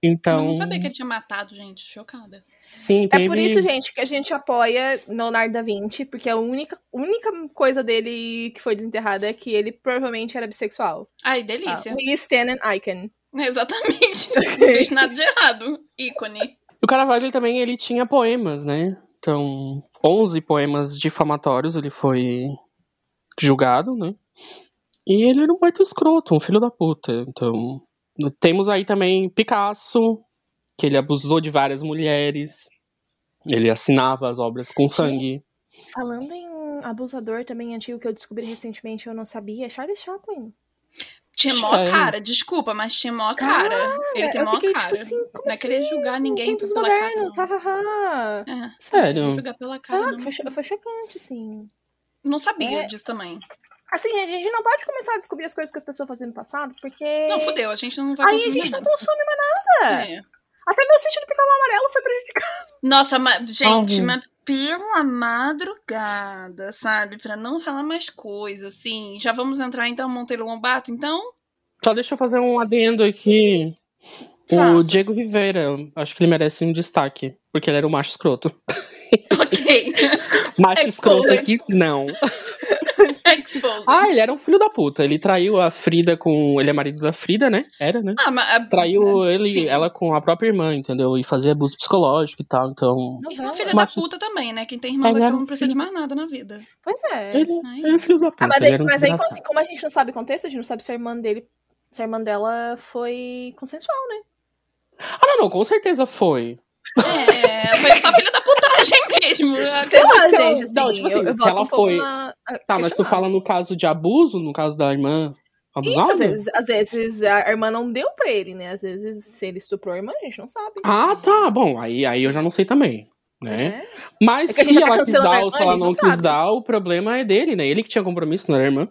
[SPEAKER 3] Então,
[SPEAKER 2] Eu não sabia que ele tinha matado gente, chocada.
[SPEAKER 3] sim,
[SPEAKER 1] É
[SPEAKER 3] teve...
[SPEAKER 1] por isso, gente, que a gente apoia Leonardo da Vinci, porque a única, única coisa dele que foi desenterrada é que ele provavelmente era bissexual.
[SPEAKER 2] Ai,
[SPEAKER 1] Ah,
[SPEAKER 2] delícia.
[SPEAKER 1] we stand an icon.
[SPEAKER 2] Exatamente. Não fez nada de errado. Ícone.
[SPEAKER 3] O Caravaggio ele também ele tinha poemas, né? Então, 11 poemas difamatórios ele foi julgado, né? E ele era um baita escroto, um filho da puta. Então, temos aí também Picasso, que ele abusou de várias mulheres. Ele assinava as obras com sangue.
[SPEAKER 1] Falando em abusador também antigo que eu descobri recentemente eu não sabia, Charles Chaplin.
[SPEAKER 2] Tinha mó
[SPEAKER 3] É.
[SPEAKER 2] cara, desculpa, mas tinha mó cara. ele tem
[SPEAKER 1] eu
[SPEAKER 2] mó
[SPEAKER 1] fiquei,
[SPEAKER 2] cara.
[SPEAKER 1] Tipo assim, como
[SPEAKER 2] não é querer julgar ninguém
[SPEAKER 1] tempos
[SPEAKER 2] pela cara.
[SPEAKER 1] modernos,
[SPEAKER 2] Não.
[SPEAKER 1] hahaha.
[SPEAKER 2] É,
[SPEAKER 3] Sério.
[SPEAKER 2] não julgar pela cara.
[SPEAKER 1] Sabe,
[SPEAKER 2] Não.
[SPEAKER 1] foi, foi chocante, assim.
[SPEAKER 2] não sabia
[SPEAKER 1] É.
[SPEAKER 2] disso também.
[SPEAKER 1] Assim, a gente não pode começar a descobrir as coisas que as pessoas faziam no passado, porque
[SPEAKER 2] Não, fudeu, a gente não vai
[SPEAKER 1] aí a
[SPEAKER 2] consumir
[SPEAKER 1] gente não
[SPEAKER 2] nada.
[SPEAKER 1] consome mais nada.
[SPEAKER 2] É.
[SPEAKER 1] Até meu sítio do pica amarelo foi prejudicado.
[SPEAKER 2] Nossa, mas, gente, mas pela madrugada, sabe? Pra não falar mais coisa, assim. Já vamos entrar então Monteiro Lobato, então?
[SPEAKER 3] Só deixa eu fazer um adendo aqui. O
[SPEAKER 2] Faça.
[SPEAKER 3] Diego Rivera, acho que ele merece um destaque, porque ele era um macho escroto.
[SPEAKER 2] Ok.
[SPEAKER 3] Macho escroto
[SPEAKER 2] Exposed.
[SPEAKER 3] aqui, não.
[SPEAKER 2] Exposed.
[SPEAKER 3] Ah, ele era um filho da puta. Ele traiu a Frida com. Ele é marido da Frida, né? Era, né?
[SPEAKER 2] Ah, mas.
[SPEAKER 3] Traiu ele,
[SPEAKER 2] Sim.
[SPEAKER 3] ela com a própria irmã, entendeu? E fazia abuso psicológico e tal. Então.
[SPEAKER 2] Irmã filha
[SPEAKER 3] Machos.
[SPEAKER 2] da puta também, né? Quem tem irmã
[SPEAKER 3] Ele um
[SPEAKER 2] não precisa de
[SPEAKER 3] filho-
[SPEAKER 2] mais nada na vida.
[SPEAKER 1] Pois é.
[SPEAKER 3] Ele,
[SPEAKER 2] Ai.
[SPEAKER 3] ele é filho da puta.
[SPEAKER 1] Ah, mas,
[SPEAKER 3] ele
[SPEAKER 1] daí,
[SPEAKER 3] um
[SPEAKER 1] mas aí, assim, como a gente não sabe o contexto, a gente não sabe se a irmã dele, se a irmã dela foi consensual, né?
[SPEAKER 3] Ah, não, não, com certeza foi.
[SPEAKER 2] É, foi só filha putagem mesmo.
[SPEAKER 1] Sei lá,
[SPEAKER 3] se ela-
[SPEAKER 1] gente, assim,
[SPEAKER 3] não, tipo assim,
[SPEAKER 1] eu,
[SPEAKER 3] se ela
[SPEAKER 1] um
[SPEAKER 3] foi-
[SPEAKER 1] na-
[SPEAKER 3] Tá, mas tu fala no caso de abuso, no caso da irmã
[SPEAKER 1] Isso, às vezes, às vezes a irmã não deu pra ele, né? Às vezes, se ele estuprou a irmã, a gente não sabe.
[SPEAKER 3] Ah, tá, bom, aí, aí eu já não sei também.
[SPEAKER 1] Mas
[SPEAKER 3] Né?
[SPEAKER 1] é.
[SPEAKER 3] Mas
[SPEAKER 1] É
[SPEAKER 3] se
[SPEAKER 1] tá
[SPEAKER 3] ela quis dar ou se ela não
[SPEAKER 1] não
[SPEAKER 3] quis dar, o problema é dele, né? Ele que tinha compromisso, não era a irmã.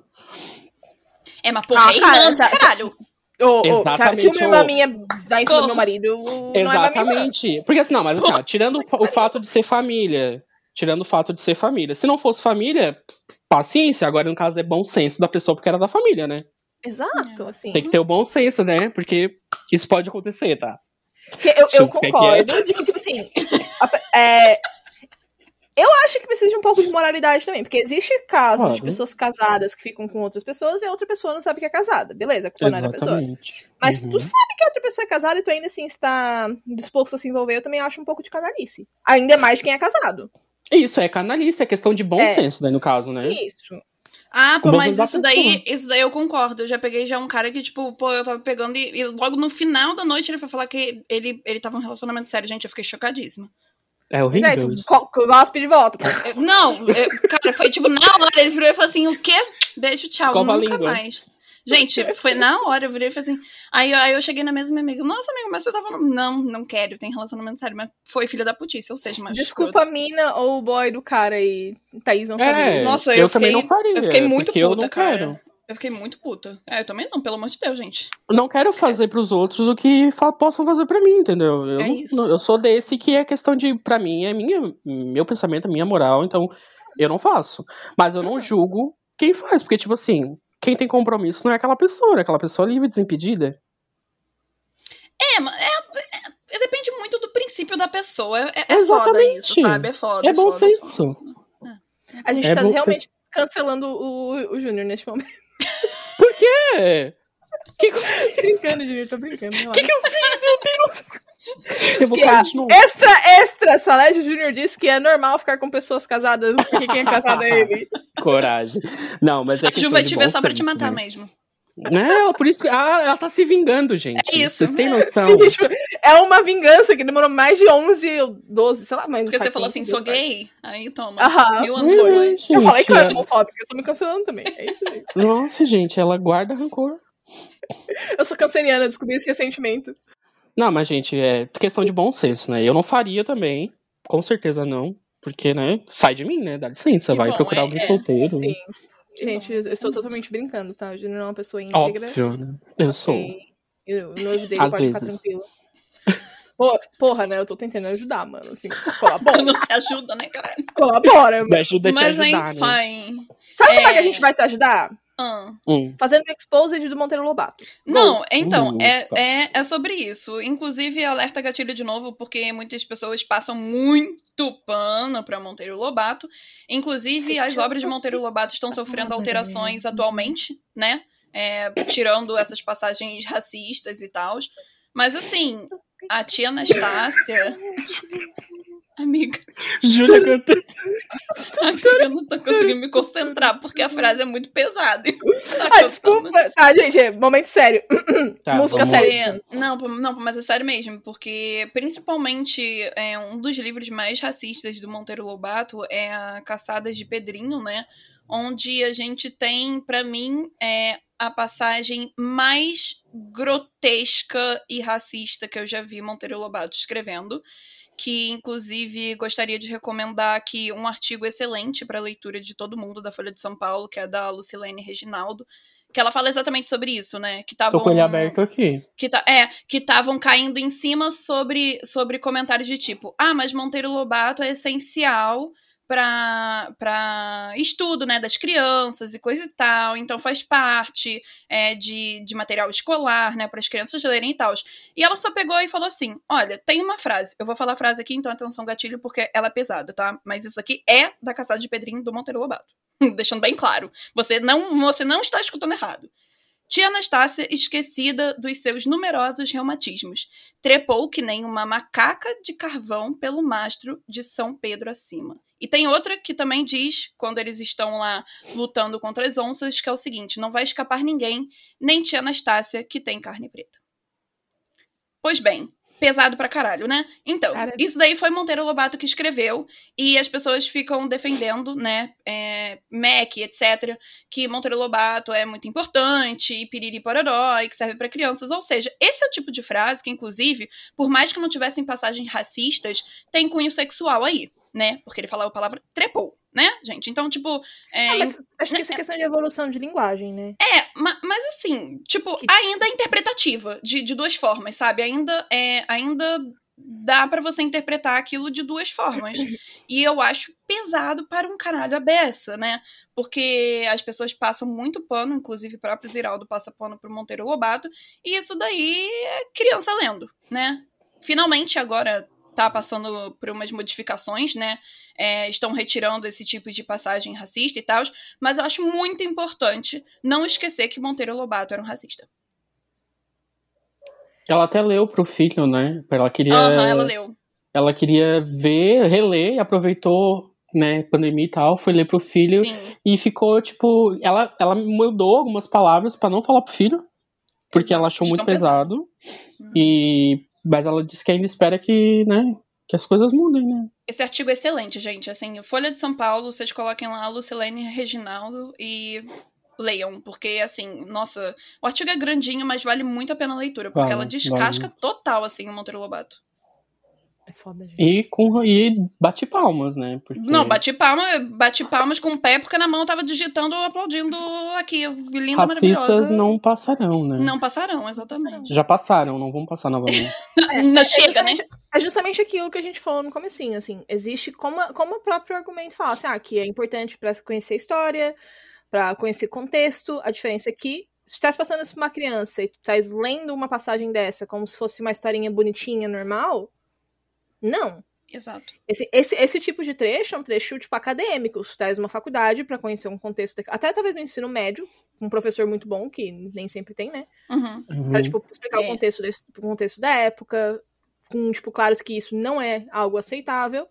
[SPEAKER 2] É, mas porra,
[SPEAKER 1] Ah,
[SPEAKER 2] é
[SPEAKER 1] cara,
[SPEAKER 2] irmã,
[SPEAKER 1] essa-
[SPEAKER 2] caralho.
[SPEAKER 1] Ô, se-
[SPEAKER 3] Exatamente,
[SPEAKER 1] se uma irmã
[SPEAKER 3] ô.
[SPEAKER 1] minha dá em cima do meu marido, não é.
[SPEAKER 3] Exatamente. Porque assim, não, mas assim, ó, tirando o fato de ser família, tirando o fato de ser família. Se não fosse família, paciência. Agora, no caso, é bom senso da pessoa porque era da família, né?
[SPEAKER 1] Exato, assim.
[SPEAKER 3] Tem que ter o bom senso, né? Porque isso pode acontecer, tá?
[SPEAKER 1] Eu, eu
[SPEAKER 3] Chupa, que é
[SPEAKER 1] concordo de que, tipo assim, a- é, eu acho que precisa de um pouco de moralidade também, porque existe casos de
[SPEAKER 3] Claro.
[SPEAKER 1] pessoas casadas que ficam com outras pessoas e a outra pessoa não sabe que é casada. Beleza, a culpa não é da pessoa.
[SPEAKER 3] Exatamente.
[SPEAKER 1] Mas se
[SPEAKER 3] Uhum.
[SPEAKER 1] tu sabe que a outra pessoa é casada e tu ainda assim está disposto a se envolver, eu também acho um pouco de canalice. Ainda mais quem é casado.
[SPEAKER 3] Isso, é canalice, é questão de bom
[SPEAKER 1] É.
[SPEAKER 3] senso, né, no caso, né?
[SPEAKER 1] Isso.
[SPEAKER 2] Ah, pô, mas isso daí,
[SPEAKER 3] pessoa.
[SPEAKER 2] isso daí eu concordo. Eu já peguei já um cara que, tipo, pô, eu tava pegando e, e logo no final da noite ele foi falar que ele, ele tava num relacionamento sério. Gente, eu fiquei chocadíssima.
[SPEAKER 3] É
[SPEAKER 1] é,
[SPEAKER 3] horrível
[SPEAKER 1] tu
[SPEAKER 3] isso.
[SPEAKER 1] co- co- gospe de volta.
[SPEAKER 2] Eu- Não, eu- cara, foi tipo na hora. Ele virou e falou assim: o quê? Beijo, tchau,
[SPEAKER 3] Escova
[SPEAKER 2] nunca mais. Gente, foi na hora, eu virei e falei assim. Aí, aí eu cheguei na mesma minha amiga, nossa, amigo, mas você tava. no-" Não, não quero, tem relacionamento sério, mas foi filha da putice, ou seja, mas.
[SPEAKER 1] Desculpa a mina ou o boy do cara e Thaís não sabia.
[SPEAKER 3] É,
[SPEAKER 2] Nossa,
[SPEAKER 3] eu,
[SPEAKER 2] eu
[SPEAKER 3] também
[SPEAKER 2] fiquei-
[SPEAKER 3] não faria.
[SPEAKER 2] eu fiquei muito
[SPEAKER 3] porque eu
[SPEAKER 2] puta,
[SPEAKER 3] não
[SPEAKER 2] cara.
[SPEAKER 3] quero.
[SPEAKER 2] Eu fiquei muito puta. É, eu também não, pelo amor de Deus, gente.
[SPEAKER 3] Não quero fazer pros outros o que fa- possam fazer pra mim, entendeu? Eu,
[SPEAKER 2] É isso.
[SPEAKER 3] não- eu sou desse que é questão de, pra mim, é minha, meu pensamento, é minha moral, então eu não faço. Mas eu não julgo quem faz, porque, tipo assim, quem tem compromisso não é aquela pessoa, é aquela pessoa livre e desimpedida.
[SPEAKER 2] É, mas é, é- é- depende muito do princípio da pessoa. É, é foda
[SPEAKER 3] Exatamente.
[SPEAKER 2] isso, sabe? É foda.
[SPEAKER 3] É bom
[SPEAKER 2] foda, é foda.
[SPEAKER 3] senso.
[SPEAKER 1] A gente
[SPEAKER 3] É
[SPEAKER 1] tá realmente cancelando o, o Júnior neste momento.
[SPEAKER 3] É. Que que
[SPEAKER 1] brincando, Júnior, tô brincando. relaxa.
[SPEAKER 3] eu fiz, meu Deus? Eu vou
[SPEAKER 1] Que a-
[SPEAKER 3] de novo.
[SPEAKER 1] Extra, extra! Salégio Júnior disse que é normal ficar com pessoas casadas, porque quem é casado é ele.
[SPEAKER 3] Coragem. Não, mas é
[SPEAKER 2] A Ju vai te ver só pra te matar
[SPEAKER 3] né?
[SPEAKER 2] mesmo.
[SPEAKER 3] É, por isso que. Ah, ela tá se vingando, gente.
[SPEAKER 2] É isso.
[SPEAKER 3] Vocês têm
[SPEAKER 1] Sim,
[SPEAKER 3] noção?
[SPEAKER 1] gente, é uma vingança que demorou mais de 11 ou 12, sei lá, mas.
[SPEAKER 2] Porque você falou assim,
[SPEAKER 1] que
[SPEAKER 2] sou gay, aí toma.
[SPEAKER 1] Aham.
[SPEAKER 2] Mil anos depois.
[SPEAKER 1] Eu falei que eu era
[SPEAKER 3] Gente,
[SPEAKER 1] homofóbica, eu tô me cancelando também. É isso aí.
[SPEAKER 3] Nossa, gente, ela guarda rancor.
[SPEAKER 1] Eu sou canceriana, descobri esse ressentimento.
[SPEAKER 3] Não, mas, gente, é questão de bom senso, né? Eu não faria também. Com certeza não. Porque, né? Sai de mim, né? Dá licença,
[SPEAKER 2] Que
[SPEAKER 3] vai
[SPEAKER 2] bom,
[SPEAKER 3] procurar
[SPEAKER 2] é,
[SPEAKER 3] alguém
[SPEAKER 2] é.
[SPEAKER 3] solteiro.
[SPEAKER 1] Sim.
[SPEAKER 2] Que
[SPEAKER 1] Gente,
[SPEAKER 2] bom.
[SPEAKER 1] eu estou totalmente brincando, tá? O Júnior é uma pessoa íntegra.
[SPEAKER 3] Óbvio, né? Eu sou.
[SPEAKER 1] ok? E o noivo dele
[SPEAKER 3] Às
[SPEAKER 1] pode ficar
[SPEAKER 3] vezes.
[SPEAKER 1] tranquilo. Pô, porra, né? Eu tô tentando ajudar, mano. Assim, colabora.
[SPEAKER 2] Não se ajuda, né, caralho?
[SPEAKER 1] colabora.
[SPEAKER 3] Me ajuda a te
[SPEAKER 2] Mas
[SPEAKER 3] ajudar, né?
[SPEAKER 2] enfim.
[SPEAKER 1] Sabe como é que
[SPEAKER 2] É.
[SPEAKER 1] a gente vai se ajudar?
[SPEAKER 2] Ah.
[SPEAKER 3] Hum.
[SPEAKER 1] Fazendo o exposed do Monteiro Lobato.
[SPEAKER 2] Não, então,
[SPEAKER 3] Uh,
[SPEAKER 2] é,
[SPEAKER 3] tá.
[SPEAKER 2] é, é sobre isso. Inclusive, alerta gatilho de novo, porque muitas pessoas passam muito pano para Monteiro Lobato. Inclusive, as obras de Monteiro Lobato estão sofrendo alterações atualmente, né? É, tirando essas passagens racistas e tal. Mas assim, a tia Anastácia. Amiga,
[SPEAKER 3] Júlia cantando.
[SPEAKER 2] amiga, eu não tô conseguindo me concentrar, porque a frase é muito pesada.
[SPEAKER 1] Ah, desculpa. Tá, gente, é momento sério.
[SPEAKER 3] Tá,
[SPEAKER 1] Música
[SPEAKER 3] vamos
[SPEAKER 1] séria.
[SPEAKER 2] Porque- não, não, mas é sério mesmo, porque principalmente é, um dos livros mais racistas do Monteiro Lobato é a Caçadas de Pedrinho, né? Onde a gente tem, pra mim, é, a passagem mais grotesca e racista que eu já vi Monteiro Lobato escrevendo. Que, inclusive, gostaria de recomendar aqui um artigo excelente para leitura de todo mundo da Folha de São Paulo, que é da Lucilene Reginaldo, que ela fala exatamente sobre isso, né? Que
[SPEAKER 3] Tô
[SPEAKER 2] tavam,
[SPEAKER 3] com ele aberto aqui.
[SPEAKER 2] que tá, é, que estavam caindo em cima sobre, sobre comentários de tipo, ah, mas Monteiro Lobato é essencial para estudo, né, das crianças e coisa e tal, então faz parte é, de, de material escolar, né, para as crianças lerem e tal. E ela só pegou e falou assim, olha, tem uma frase, eu vou falar a frase aqui, então atenção gatilho, porque ela é pesada, tá? Mas isso aqui é da Caçada de Pedrinho do Monteiro Lobato. Deixando bem claro, você não, você não está escutando errado. Tia Anastácia, esquecida dos seus numerosos reumatismos, trepou que nem uma macaca de carvão pelo mastro de São Pedro acima. E tem outra que também diz, quando eles estão lá lutando contra as onças, que é o seguinte: não vai escapar ninguém, nem tia Anastácia, que tem carne preta. Pois bem, pesado pra caralho, né? Então,
[SPEAKER 1] Cara.
[SPEAKER 2] isso daí foi Monteiro Lobato que escreveu, e as pessoas ficam defendendo, né, é, MEC, etc., que Monteiro Lobato é muito importante, e piriri pororó, e que serve pra crianças. Ou seja, esse é o tipo de frase que, inclusive, por mais que não tivessem passagens racistas, tem cunho sexual aí, né? Porque ele falava a palavra trepou, né, gente? Então, tipo. É,
[SPEAKER 1] Ah, mas acho que isso é questão de evolução de linguagem, né?
[SPEAKER 2] é, ma- mas assim, tipo,
[SPEAKER 1] Que-
[SPEAKER 2] ainda é interpretativa, de, de duas formas, sabe? Ainda é, ainda dá pra você interpretar aquilo de duas formas. E eu acho pesado para um caralho a beça, né? Porque as pessoas passam muito pano, inclusive o próprio Ziraldo passa pano pro Monteiro Lobato, e isso daí é criança lendo, né? Finalmente agora tá passando por umas modificações, né? É, estão retirando esse tipo de passagem racista e tal, mas eu acho muito importante não esquecer que Monteiro Lobato era um racista.
[SPEAKER 3] Ela até leu pro filho, né? Ela queria,
[SPEAKER 2] Aham, ela leu.
[SPEAKER 3] ela queria ver, reler, e aproveitou, né, pandemia e tal, foi ler pro filho
[SPEAKER 2] Sim.
[SPEAKER 3] e ficou, tipo, ela, ela mudou algumas palavras pra não falar pro filho, porque
[SPEAKER 2] Exato,
[SPEAKER 3] ela achou muito
[SPEAKER 2] pesado.
[SPEAKER 3] pesado. E mas ela disse que ainda espera que, né, que as coisas mudem, né?
[SPEAKER 2] Esse artigo é excelente, gente. Assim, Folha de São Paulo, vocês coloquem lá Lucilene Reginaldo e leiam, porque assim, nossa, o artigo é grandinho, mas vale muito a pena a leitura, porque
[SPEAKER 3] Vale,
[SPEAKER 2] ela descasca total assim o Monteiro Lobato.
[SPEAKER 1] É foda, gente.
[SPEAKER 3] E com e bate palmas, né? Porque
[SPEAKER 2] Não, bati palma, bati palmas com o pé, porque na mão eu tava digitando, aplaudindo aqui, linda,
[SPEAKER 3] racistas
[SPEAKER 2] maravilhosa.
[SPEAKER 3] não passarão, né?
[SPEAKER 2] Não passarão, exatamente.
[SPEAKER 3] Já passaram, não vão passar novamente.
[SPEAKER 2] Não chega, né?
[SPEAKER 1] É justamente aquilo que a gente falou no comecinho, assim, existe, como, como o próprio argumento fala, assim, ah, que é importante pra conhecer a história, pra conhecer contexto, a diferença é que se tu estás passando isso pra uma criança e tu estás lendo uma passagem dessa como se fosse uma historinha bonitinha, normal, não.
[SPEAKER 2] Exato.
[SPEAKER 1] Esse, esse, esse tipo de trecho é um trecho, tipo, acadêmico. Tu traz uma faculdade pra conhecer um contexto, até talvez no ensino médio, com um professor muito bom, que nem sempre tem, né?
[SPEAKER 2] Uhum.
[SPEAKER 3] Uhum.
[SPEAKER 1] Pra, tipo, explicar
[SPEAKER 2] É.
[SPEAKER 1] o, contexto da, o contexto da época, com, tipo, claros que isso não é algo aceitável.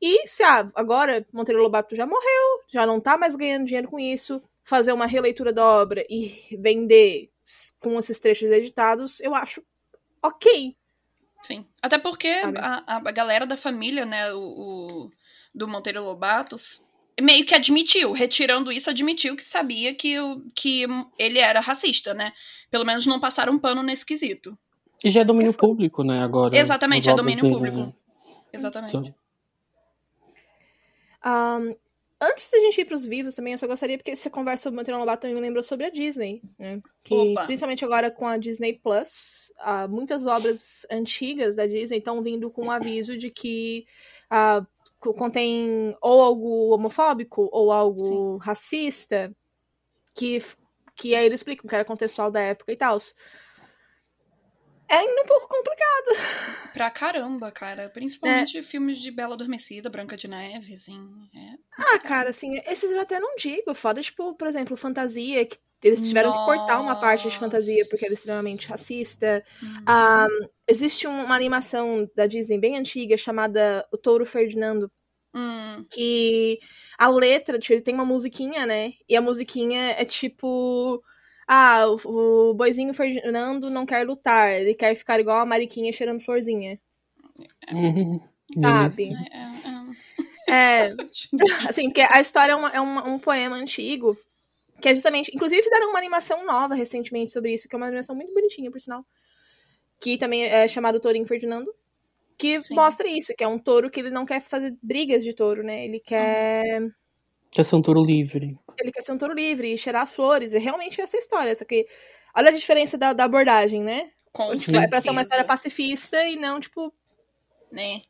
[SPEAKER 1] E se ah, agora Monteiro Lobato já morreu, já não tá mais ganhando dinheiro com isso, fazer uma releitura da obra e vender com esses trechos editados, eu acho ok.
[SPEAKER 2] Sim. Até porque a, a, galera da família, né, o, o, do Monteiro Lobatos, meio que admitiu, retirando isso, admitiu que sabia que, que ele era racista, né? Pelo menos não passaram um pano nesse quesito.
[SPEAKER 3] E já é domínio público, né, agora.
[SPEAKER 2] Exatamente, é domínio público. Exatamente.
[SPEAKER 1] Um, antes da gente ir pros vivos também, eu só gostaria, porque essa conversa sobre Monteiro Lobato também me lembrou sobre a Disney, né? Que, Opa. principalmente agora com a Disney Plus, uh, muitas obras antigas da Disney estão vindo com um aviso de que uh, contém ou algo homofóbico ou algo Sim. racista, que, que aí eles explicam que era contextual da época e tal é ainda um pouco complicado.
[SPEAKER 2] Pra caramba, cara. Principalmente é. filmes de Bela Adormecida, Branca de Neve, assim. É
[SPEAKER 1] ah, cara, assim, esses eu até não digo. Foda, tipo, por exemplo, fantasia, que eles tiveram Nossa. que cortar uma parte de fantasia porque era extremamente racista. Uhum. Um, existe uma animação da Disney bem antiga chamada O Touro Ferdinando.
[SPEAKER 2] Uhum.
[SPEAKER 1] Que a letra, tipo, ele tem uma musiquinha, né? E a musiquinha é tipo ah, o, o boizinho Fernando não quer lutar, ele quer ficar igual a Mariquinha cheirando florzinha.
[SPEAKER 3] Uhum.
[SPEAKER 1] Sabe? É, é, é. assim, que a história é, uma, é uma, um poema antigo, que é justamente. Inclusive fizeram uma animação nova recentemente sobre isso, que é uma animação muito bonitinha, por sinal. Que também é chamado Tourinho Ferdinando. Que Sim. mostra isso, que é um touro que ele não quer fazer brigas de touro, né? Ele quer.
[SPEAKER 3] Quer ser um touro livre.
[SPEAKER 1] Ele quer ser um touro livre e cheirar as flores. É realmente essa história. Só que olha a diferença da, da abordagem, né?
[SPEAKER 2] Com
[SPEAKER 1] tipo, é pra ser uma história pacifista e não, tipo.
[SPEAKER 2] Né?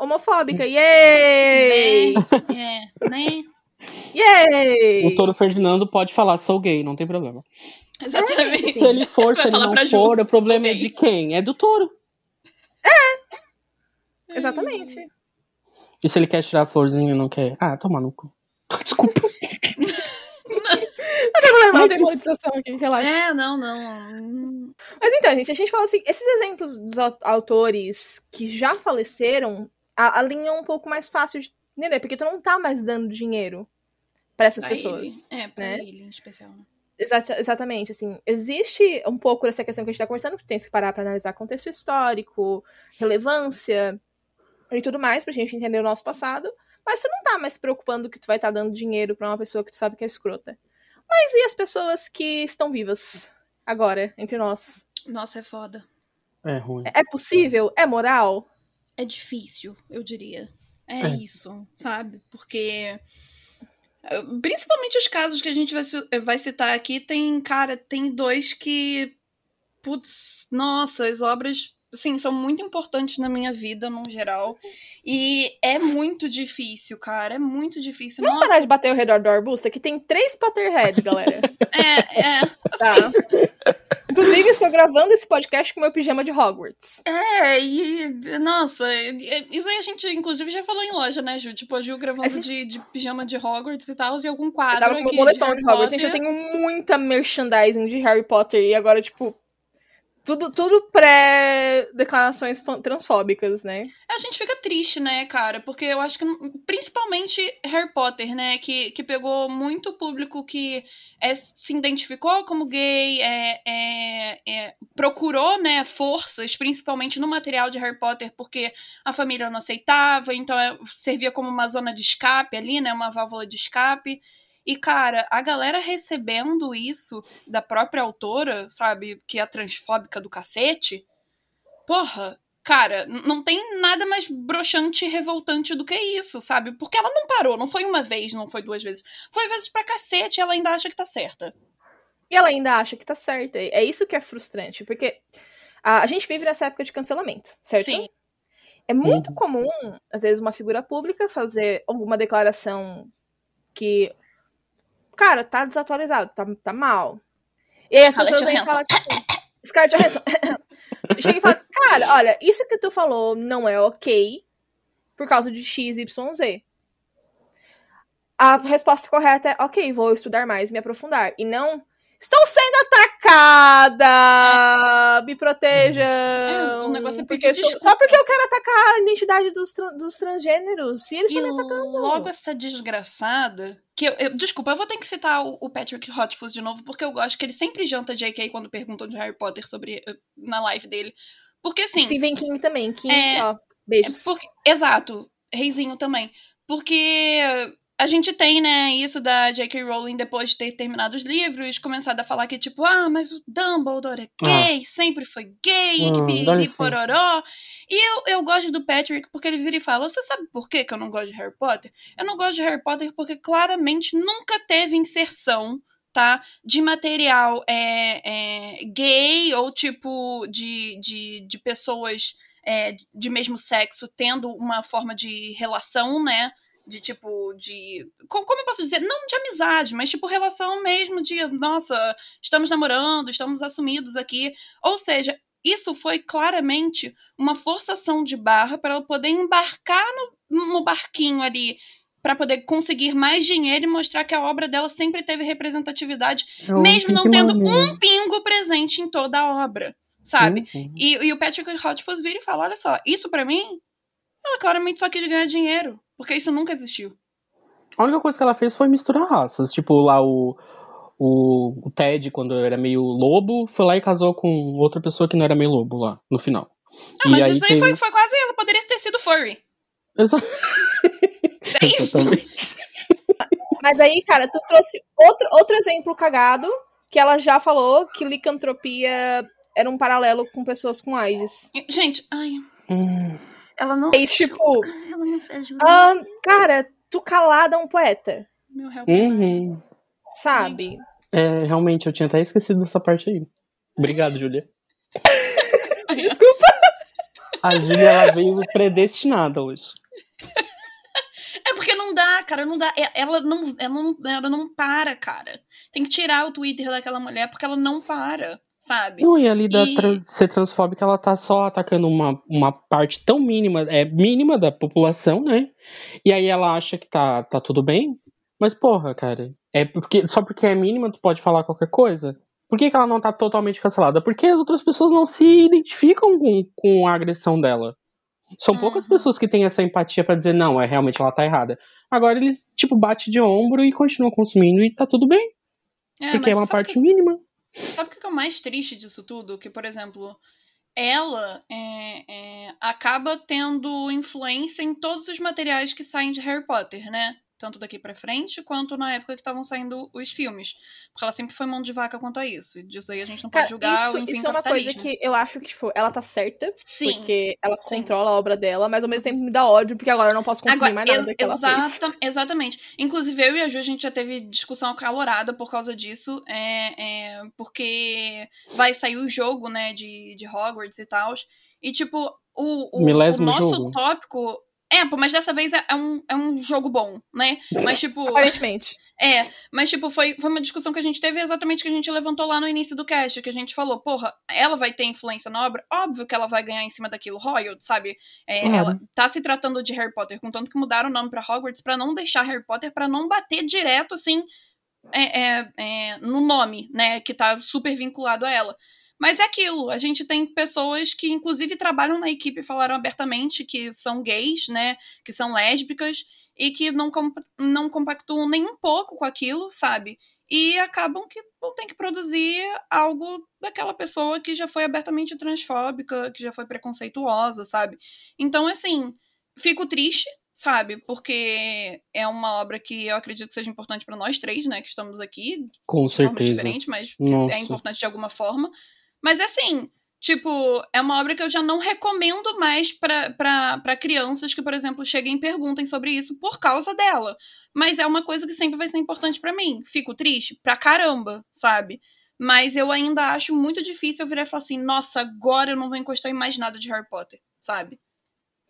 [SPEAKER 1] Homofóbica. Yay!
[SPEAKER 2] Né? É, né?
[SPEAKER 1] Yay!
[SPEAKER 3] O touro Ferdinando pode falar, sou gay, não tem problema.
[SPEAKER 2] Exatamente.
[SPEAKER 3] Se ele for, se ele não for, Ju, o problema é de quem? É do touro.
[SPEAKER 1] É! Exatamente.
[SPEAKER 3] E se ele quer tirar a florzinha e não quer? Ah, toma no cu. Desculpa.
[SPEAKER 1] Não tem problema, não tem monetização aqui, relaxa.
[SPEAKER 2] É, não, não.
[SPEAKER 1] Mas então, gente, a gente fala assim, esses exemplos dos autores que já faleceram, a, a linha é um pouco mais fácil de entender, porque tu não tá mais dando dinheiro para essas pra pessoas.
[SPEAKER 2] Ele. É, pra né? ele em especial, né?
[SPEAKER 1] exatamente, assim, existe um pouco dessa questão que a gente tá conversando, que tem que parar pra analisar contexto histórico, relevância e tudo mais, pra gente entender o nosso passado, mas tu não tá mais se preocupando que tu vai estar tá dando dinheiro para uma pessoa que tu sabe que é escrota. Mas e as pessoas que estão vivas agora, entre nós?
[SPEAKER 2] Nossa, é foda.
[SPEAKER 3] É ruim.
[SPEAKER 1] É possível? É moral?
[SPEAKER 2] É difícil, eu diria. É, é. isso, sabe? Porque. Principalmente os casos que a gente vai, vai citar aqui, tem, cara, tem dois que. Putz, nossa, as obras sim, são muito importantes na minha vida, no geral. E é muito difícil, cara. É muito difícil.
[SPEAKER 1] Vamos
[SPEAKER 2] Nossa.
[SPEAKER 1] parar de bater ao redor do arbusto? Aqui tem três Potterhead, galera.
[SPEAKER 2] é, é.
[SPEAKER 1] Tá. Inclusive, estou gravando esse podcast com meu pijama de Hogwarts.
[SPEAKER 2] É, e. Nossa, isso aí a gente, inclusive, já falou em loja, né, Ju? Tipo, a Ju gravando gente... de, de, pijama de Hogwarts e tal, e algum quadro. Eu
[SPEAKER 1] tava com
[SPEAKER 2] um
[SPEAKER 1] moletom de, de Hogwarts. Gente, eu tenho muita merchandising de Harry Potter e agora, tipo tudo, tudo pré-declarações transfóbicas, né?
[SPEAKER 2] A gente fica triste, né, cara? Porque eu acho que, principalmente Harry Potter, né? Que, que pegou muito público que é, se identificou como gay, é, é, é, procurou, né, forças, principalmente no material de Harry Potter, porque a família não aceitava, então é, servia como uma zona de escape ali, né? Uma válvula de escape. E, cara, a galera recebendo isso da própria autora, sabe, que é a transfóbica do cacete, porra, cara, não tem nada mais broxante e revoltante do que isso, sabe? Porque ela não parou, não foi uma vez, não foi duas vezes. Foi vezes pra cacete e ela ainda acha que tá certa.
[SPEAKER 1] E ela ainda acha que tá certa. É isso que é frustrante, porque a, a gente vive nessa época de cancelamento, certo?
[SPEAKER 2] Sim.
[SPEAKER 1] É muito uhum. comum, às vezes, uma figura pública fazer alguma declaração que cara, tá desatualizado, tá, tá mal. E aí as pessoas vêm falar tipo, Scarlett Johansson. Chega e fala, cara, olha, isso que tu falou não é ok por causa de X, Y, Z. A resposta correta é, ok, vou estudar mais e me aprofundar. E não, Estou sendo atacada! Me protejam! É,
[SPEAKER 2] um negócio é
[SPEAKER 1] porque estou... Só porque eu quero atacar a identidade dos, dos transgêneros. E eles estão me atacando.
[SPEAKER 2] Logo essa desgraçada. Que eu, eu, desculpa, eu vou ter que citar o, o Patrick Hotfuss de novo, porque eu gosto que ele sempre janta JK quando perguntam de Harry Potter sobre, na live dele. Porque assim.
[SPEAKER 1] Stephen King também, King, é, ó, beijos.
[SPEAKER 2] Porque, exato, Reizinho também. Porque a gente tem, né, isso da J.K. Rowling depois de ter terminado os livros, começado a falar que, tipo, ah, mas o Dumbledore é ah. gay, ah. sempre foi gay, hum, que pororó. E eu, eu gosto do Patrick porque ele vira e fala: Você sabe por que, que eu não gosto de Harry Potter? Eu não gosto de Harry Potter porque claramente nunca teve inserção. Tá? De material é, é, gay ou tipo de, de, de pessoas é, de mesmo sexo tendo uma forma de relação, né? De tipo, de. Como eu posso dizer? Não de amizade, mas tipo, relação mesmo de, nossa, estamos namorando, estamos assumidos aqui. Ou seja, isso foi claramente uma forçação de barra para ela poder embarcar no, no barquinho ali para poder conseguir mais dinheiro e mostrar que a obra dela sempre teve representatividade, é mesmo não tendo um pingo presente em toda a obra, sabe? Uhum. E, e, o Patrick Rothfuss vira e fala, olha só, isso para mim, ela claramente só quis ganhar dinheiro. Porque isso nunca existiu.
[SPEAKER 3] A única coisa que ela fez foi misturar raças. Tipo, lá o, o, o Ted, quando era meio lobo, foi lá e casou com outra pessoa que não era meio lobo lá, no final.
[SPEAKER 2] Ah, mas isso aí tem... foi, foi quase ela. Poderia ter sido furry.
[SPEAKER 3] Exato.
[SPEAKER 2] É isso.
[SPEAKER 1] Mas aí, cara, tu trouxe outro, outro exemplo cagado, que ela já falou que licantropia era um paralelo com pessoas com AIDS.
[SPEAKER 2] Gente, ai. Hum. Ela não
[SPEAKER 1] e, tipo, ela não se ajuda. Ah, cara, tu calada é um poeta.
[SPEAKER 2] Meu réu.
[SPEAKER 3] Uhum.
[SPEAKER 1] Sabe?
[SPEAKER 3] É, realmente, eu tinha até esquecido dessa parte aí. Obrigado, Julia.
[SPEAKER 1] Desculpa.
[SPEAKER 3] A Julia ela veio predestinada hoje.
[SPEAKER 2] É porque não dá, cara, não dá. É, ela não, ela não, ela não para, cara. Tem que tirar o Twitter daquela mulher porque ela não para sabe?
[SPEAKER 3] Não, e ali da e... ser transfóbica, ela tá só atacando uma, uma parte tão mínima, é mínima da população, né? E aí ela acha que tá, tá tudo bem. Mas, porra, cara, é porque só porque é mínima tu pode falar qualquer coisa? Por que, que ela não tá totalmente cancelada? Porque as outras pessoas não se identificam com, com a agressão dela. São uhum. poucas pessoas que têm essa empatia para dizer, não, é realmente ela tá errada. Agora eles, tipo, bate de ombro e continuam consumindo e tá tudo bem. É, porque é uma parte
[SPEAKER 2] que...
[SPEAKER 3] mínima.
[SPEAKER 2] Sabe o que é o mais triste disso tudo? Que, por exemplo, ela é, é, acaba tendo influência em todos os materiais que saem de Harry Potter, né? Tanto daqui para frente quanto na época que estavam saindo os filmes. Porque ela sempre foi mão de vaca quanto a isso. Disso aí a gente não pode julgar
[SPEAKER 1] isso,
[SPEAKER 2] o enfim
[SPEAKER 1] Isso é uma coisa que eu acho que, tipo, ela tá certa. Sim. Porque ela sim. controla a obra dela, mas ao mesmo tempo me dá ódio, porque agora eu não posso consumir agora, mais nada que exata, ela fez.
[SPEAKER 2] Exatamente. Inclusive, eu e a Ju, a gente já teve discussão acalorada por causa disso. É, é, porque vai sair o jogo, né, de, de Hogwarts e tal. E, tipo, o, o, o nosso jogo. tópico é, pô, mas dessa vez é, é, um, é um jogo bom, né? Mas, tipo.
[SPEAKER 1] Aparentemente.
[SPEAKER 2] É, mas, tipo, foi, foi uma discussão que a gente teve exatamente que a gente levantou lá no início do cast, que a gente falou, porra, ela vai ter influência na obra? Óbvio que ela vai ganhar em cima daquilo, Royal, sabe? É, uhum. Ela tá se tratando de Harry Potter, contanto que mudaram o nome pra Hogwarts para não deixar Harry Potter, para não bater direto, assim, é, é, é, no nome, né? Que tá super vinculado a ela. Mas é aquilo, a gente tem pessoas que, inclusive, trabalham na equipe e falaram abertamente que são gays, né? Que são lésbicas e que não, não compactuam nem um pouco com aquilo, sabe? E acabam que vão ter que produzir algo daquela pessoa que já foi abertamente transfóbica, que já foi preconceituosa, sabe? Então, assim, fico triste, sabe? Porque é uma obra que eu acredito que seja importante para nós três, né? Que estamos aqui.
[SPEAKER 3] Com de certeza. Forma
[SPEAKER 2] diferente, mas é importante de alguma forma. Mas assim, tipo, é uma obra que eu já não recomendo mais para crianças que, por exemplo, cheguem e perguntem sobre isso por causa dela. Mas é uma coisa que sempre vai ser importante para mim. Fico triste pra caramba, sabe? Mas eu ainda acho muito difícil eu virar e falar assim, nossa, agora eu não vou encostar em mais nada de Harry Potter, sabe?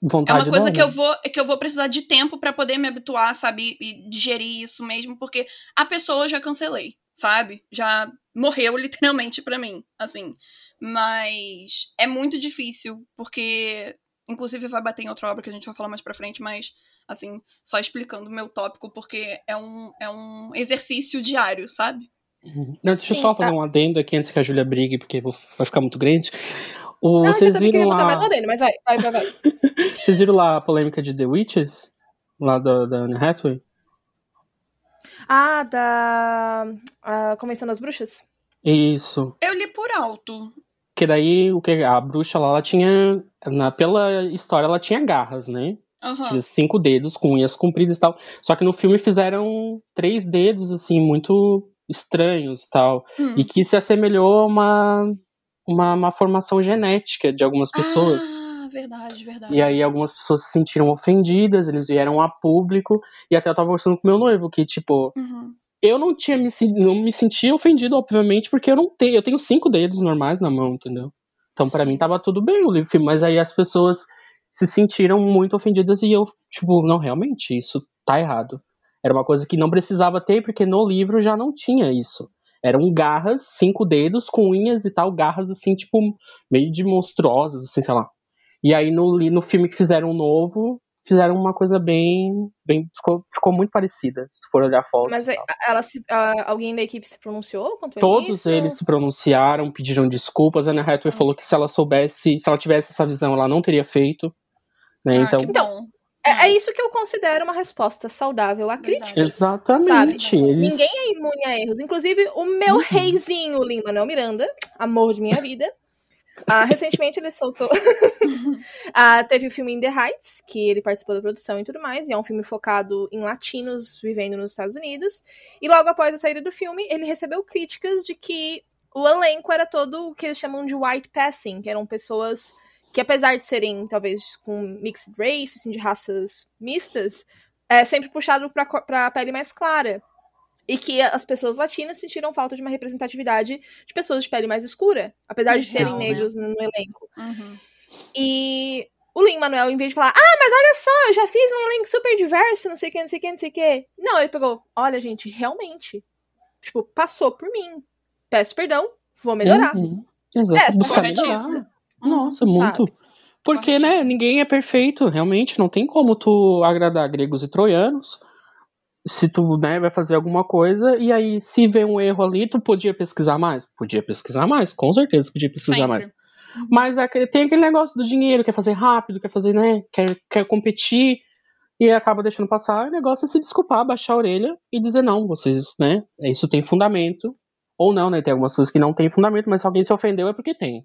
[SPEAKER 3] Vontade
[SPEAKER 2] é uma coisa que eu vou que eu vou precisar de tempo para poder me habituar, sabe, e digerir isso mesmo, porque a pessoa eu já cancelei, sabe? Já morreu literalmente para mim, assim. Mas é muito difícil, porque inclusive vai bater em outra obra que a gente vai falar mais pra frente, mas assim, só explicando o meu tópico, porque é um, é um exercício diário, sabe?
[SPEAKER 3] Uhum. Não, deixa Sim, eu só fazer tá. um adendo aqui antes que a Júlia brigue, porque vai ficar muito grande. O,
[SPEAKER 1] Não,
[SPEAKER 3] vocês viram lá...
[SPEAKER 1] mais adendo, mas vai, vai, vai, vai.
[SPEAKER 3] vocês viram lá a polêmica de The Witches? Lá da, da Anne Hathaway?
[SPEAKER 1] Ah, da. A Convenção das Bruxas?
[SPEAKER 3] Isso.
[SPEAKER 2] Eu li por alto.
[SPEAKER 3] Porque daí o que a bruxa lá, ela tinha. Na, pela história, ela tinha garras, né?
[SPEAKER 2] Aham.
[SPEAKER 3] Tinha cinco dedos com unhas compridas e tal. Só que no filme fizeram três dedos, assim, muito estranhos e tal.
[SPEAKER 2] Hum.
[SPEAKER 3] E que se assemelhou a uma, uma, uma formação genética de algumas pessoas.
[SPEAKER 2] Ah, verdade, verdade.
[SPEAKER 3] E aí algumas pessoas se sentiram ofendidas, eles vieram a público, e até eu tava conversando com meu noivo, que, tipo,
[SPEAKER 2] Uhum.
[SPEAKER 3] eu não tinha me, não me senti ofendido, obviamente, porque eu não tenho, eu tenho cinco dedos normais na mão, entendeu? Então pra
[SPEAKER 2] Sim.
[SPEAKER 3] mim tava tudo bem o livro mas aí as pessoas se sentiram muito ofendidas e eu, tipo, não, realmente, isso tá errado. Era uma coisa que não precisava ter, porque no livro já não tinha isso. Eram garras, cinco dedos, com unhas e tal, garras assim, tipo, meio de monstruosas, assim, sei lá. E aí no, no filme que fizeram novo, fizeram uma coisa bem. bem ficou, ficou muito parecida, se tu for olhar fotos.
[SPEAKER 1] Mas
[SPEAKER 3] e
[SPEAKER 1] aí,
[SPEAKER 3] tal.
[SPEAKER 1] ela se, a- alguém da equipe se pronunciou quanto a
[SPEAKER 3] Todos
[SPEAKER 1] isso?
[SPEAKER 3] eles se pronunciaram, pediram desculpas. A Anne Hathaway falou que se ela soubesse, se ela tivesse essa visão, ela não teria feito. Né?
[SPEAKER 2] Ah,
[SPEAKER 3] então,
[SPEAKER 2] bom.
[SPEAKER 1] É, é isso que eu considero uma resposta saudável a
[SPEAKER 2] Verdade.
[SPEAKER 1] críticas.
[SPEAKER 3] exatamente. Eles...
[SPEAKER 1] Ninguém é imune a erros. Inclusive, o meu
[SPEAKER 3] Uhum.
[SPEAKER 1] reizinho, Lin-Manuel Miranda, amor de minha vida. Ah, recentemente ele soltou. Ah, teve o filme In the Heights, que ele participou da produção e tudo mais, e é um filme focado em latinos vivendo nos Estados Unidos. E logo após a saída do filme, ele recebeu críticas de que o elenco era todo o que eles chamam de white passing, que eram pessoas que, apesar de serem, talvez, com mixed race, assim, de raças mistas, é sempre puxado cor- pra pele mais clara. E que as pessoas latinas sentiram falta de uma representatividade de pessoas de pele mais escura, apesar de terem
[SPEAKER 2] né?
[SPEAKER 1] negros no, no elenco.
[SPEAKER 2] Uhum.
[SPEAKER 1] E o Lin Manuel, em vez de falar, ah, mas olha só, eu já fiz um elenco super diverso, não sei o que, não sei o que, não sei o que. Não, ele pegou, olha, gente, realmente, tipo, passou por mim. Peço perdão, vou melhorar.
[SPEAKER 3] Uhum. Exato.
[SPEAKER 1] É,
[SPEAKER 3] buscar melhorar. Nossa, muito.
[SPEAKER 1] Sabe?
[SPEAKER 3] Porque, né, ninguém é perfeito, realmente, não tem como tu agradar gregos e troianos. Se tu, né, vai fazer alguma coisa, e aí, se vê um erro ali, tu podia pesquisar mais? Podia pesquisar mais, com certeza podia pesquisar
[SPEAKER 2] Sempre.
[SPEAKER 3] mais. Mas é tem aquele negócio do dinheiro, quer fazer rápido, quer fazer, né, quer, quer competir, e acaba deixando passar. O negócio é se desculpar, baixar a orelha e dizer, não, vocês, né, isso tem fundamento. Ou não, né, tem algumas coisas que não tem fundamento, mas se alguém se ofendeu é porque tem.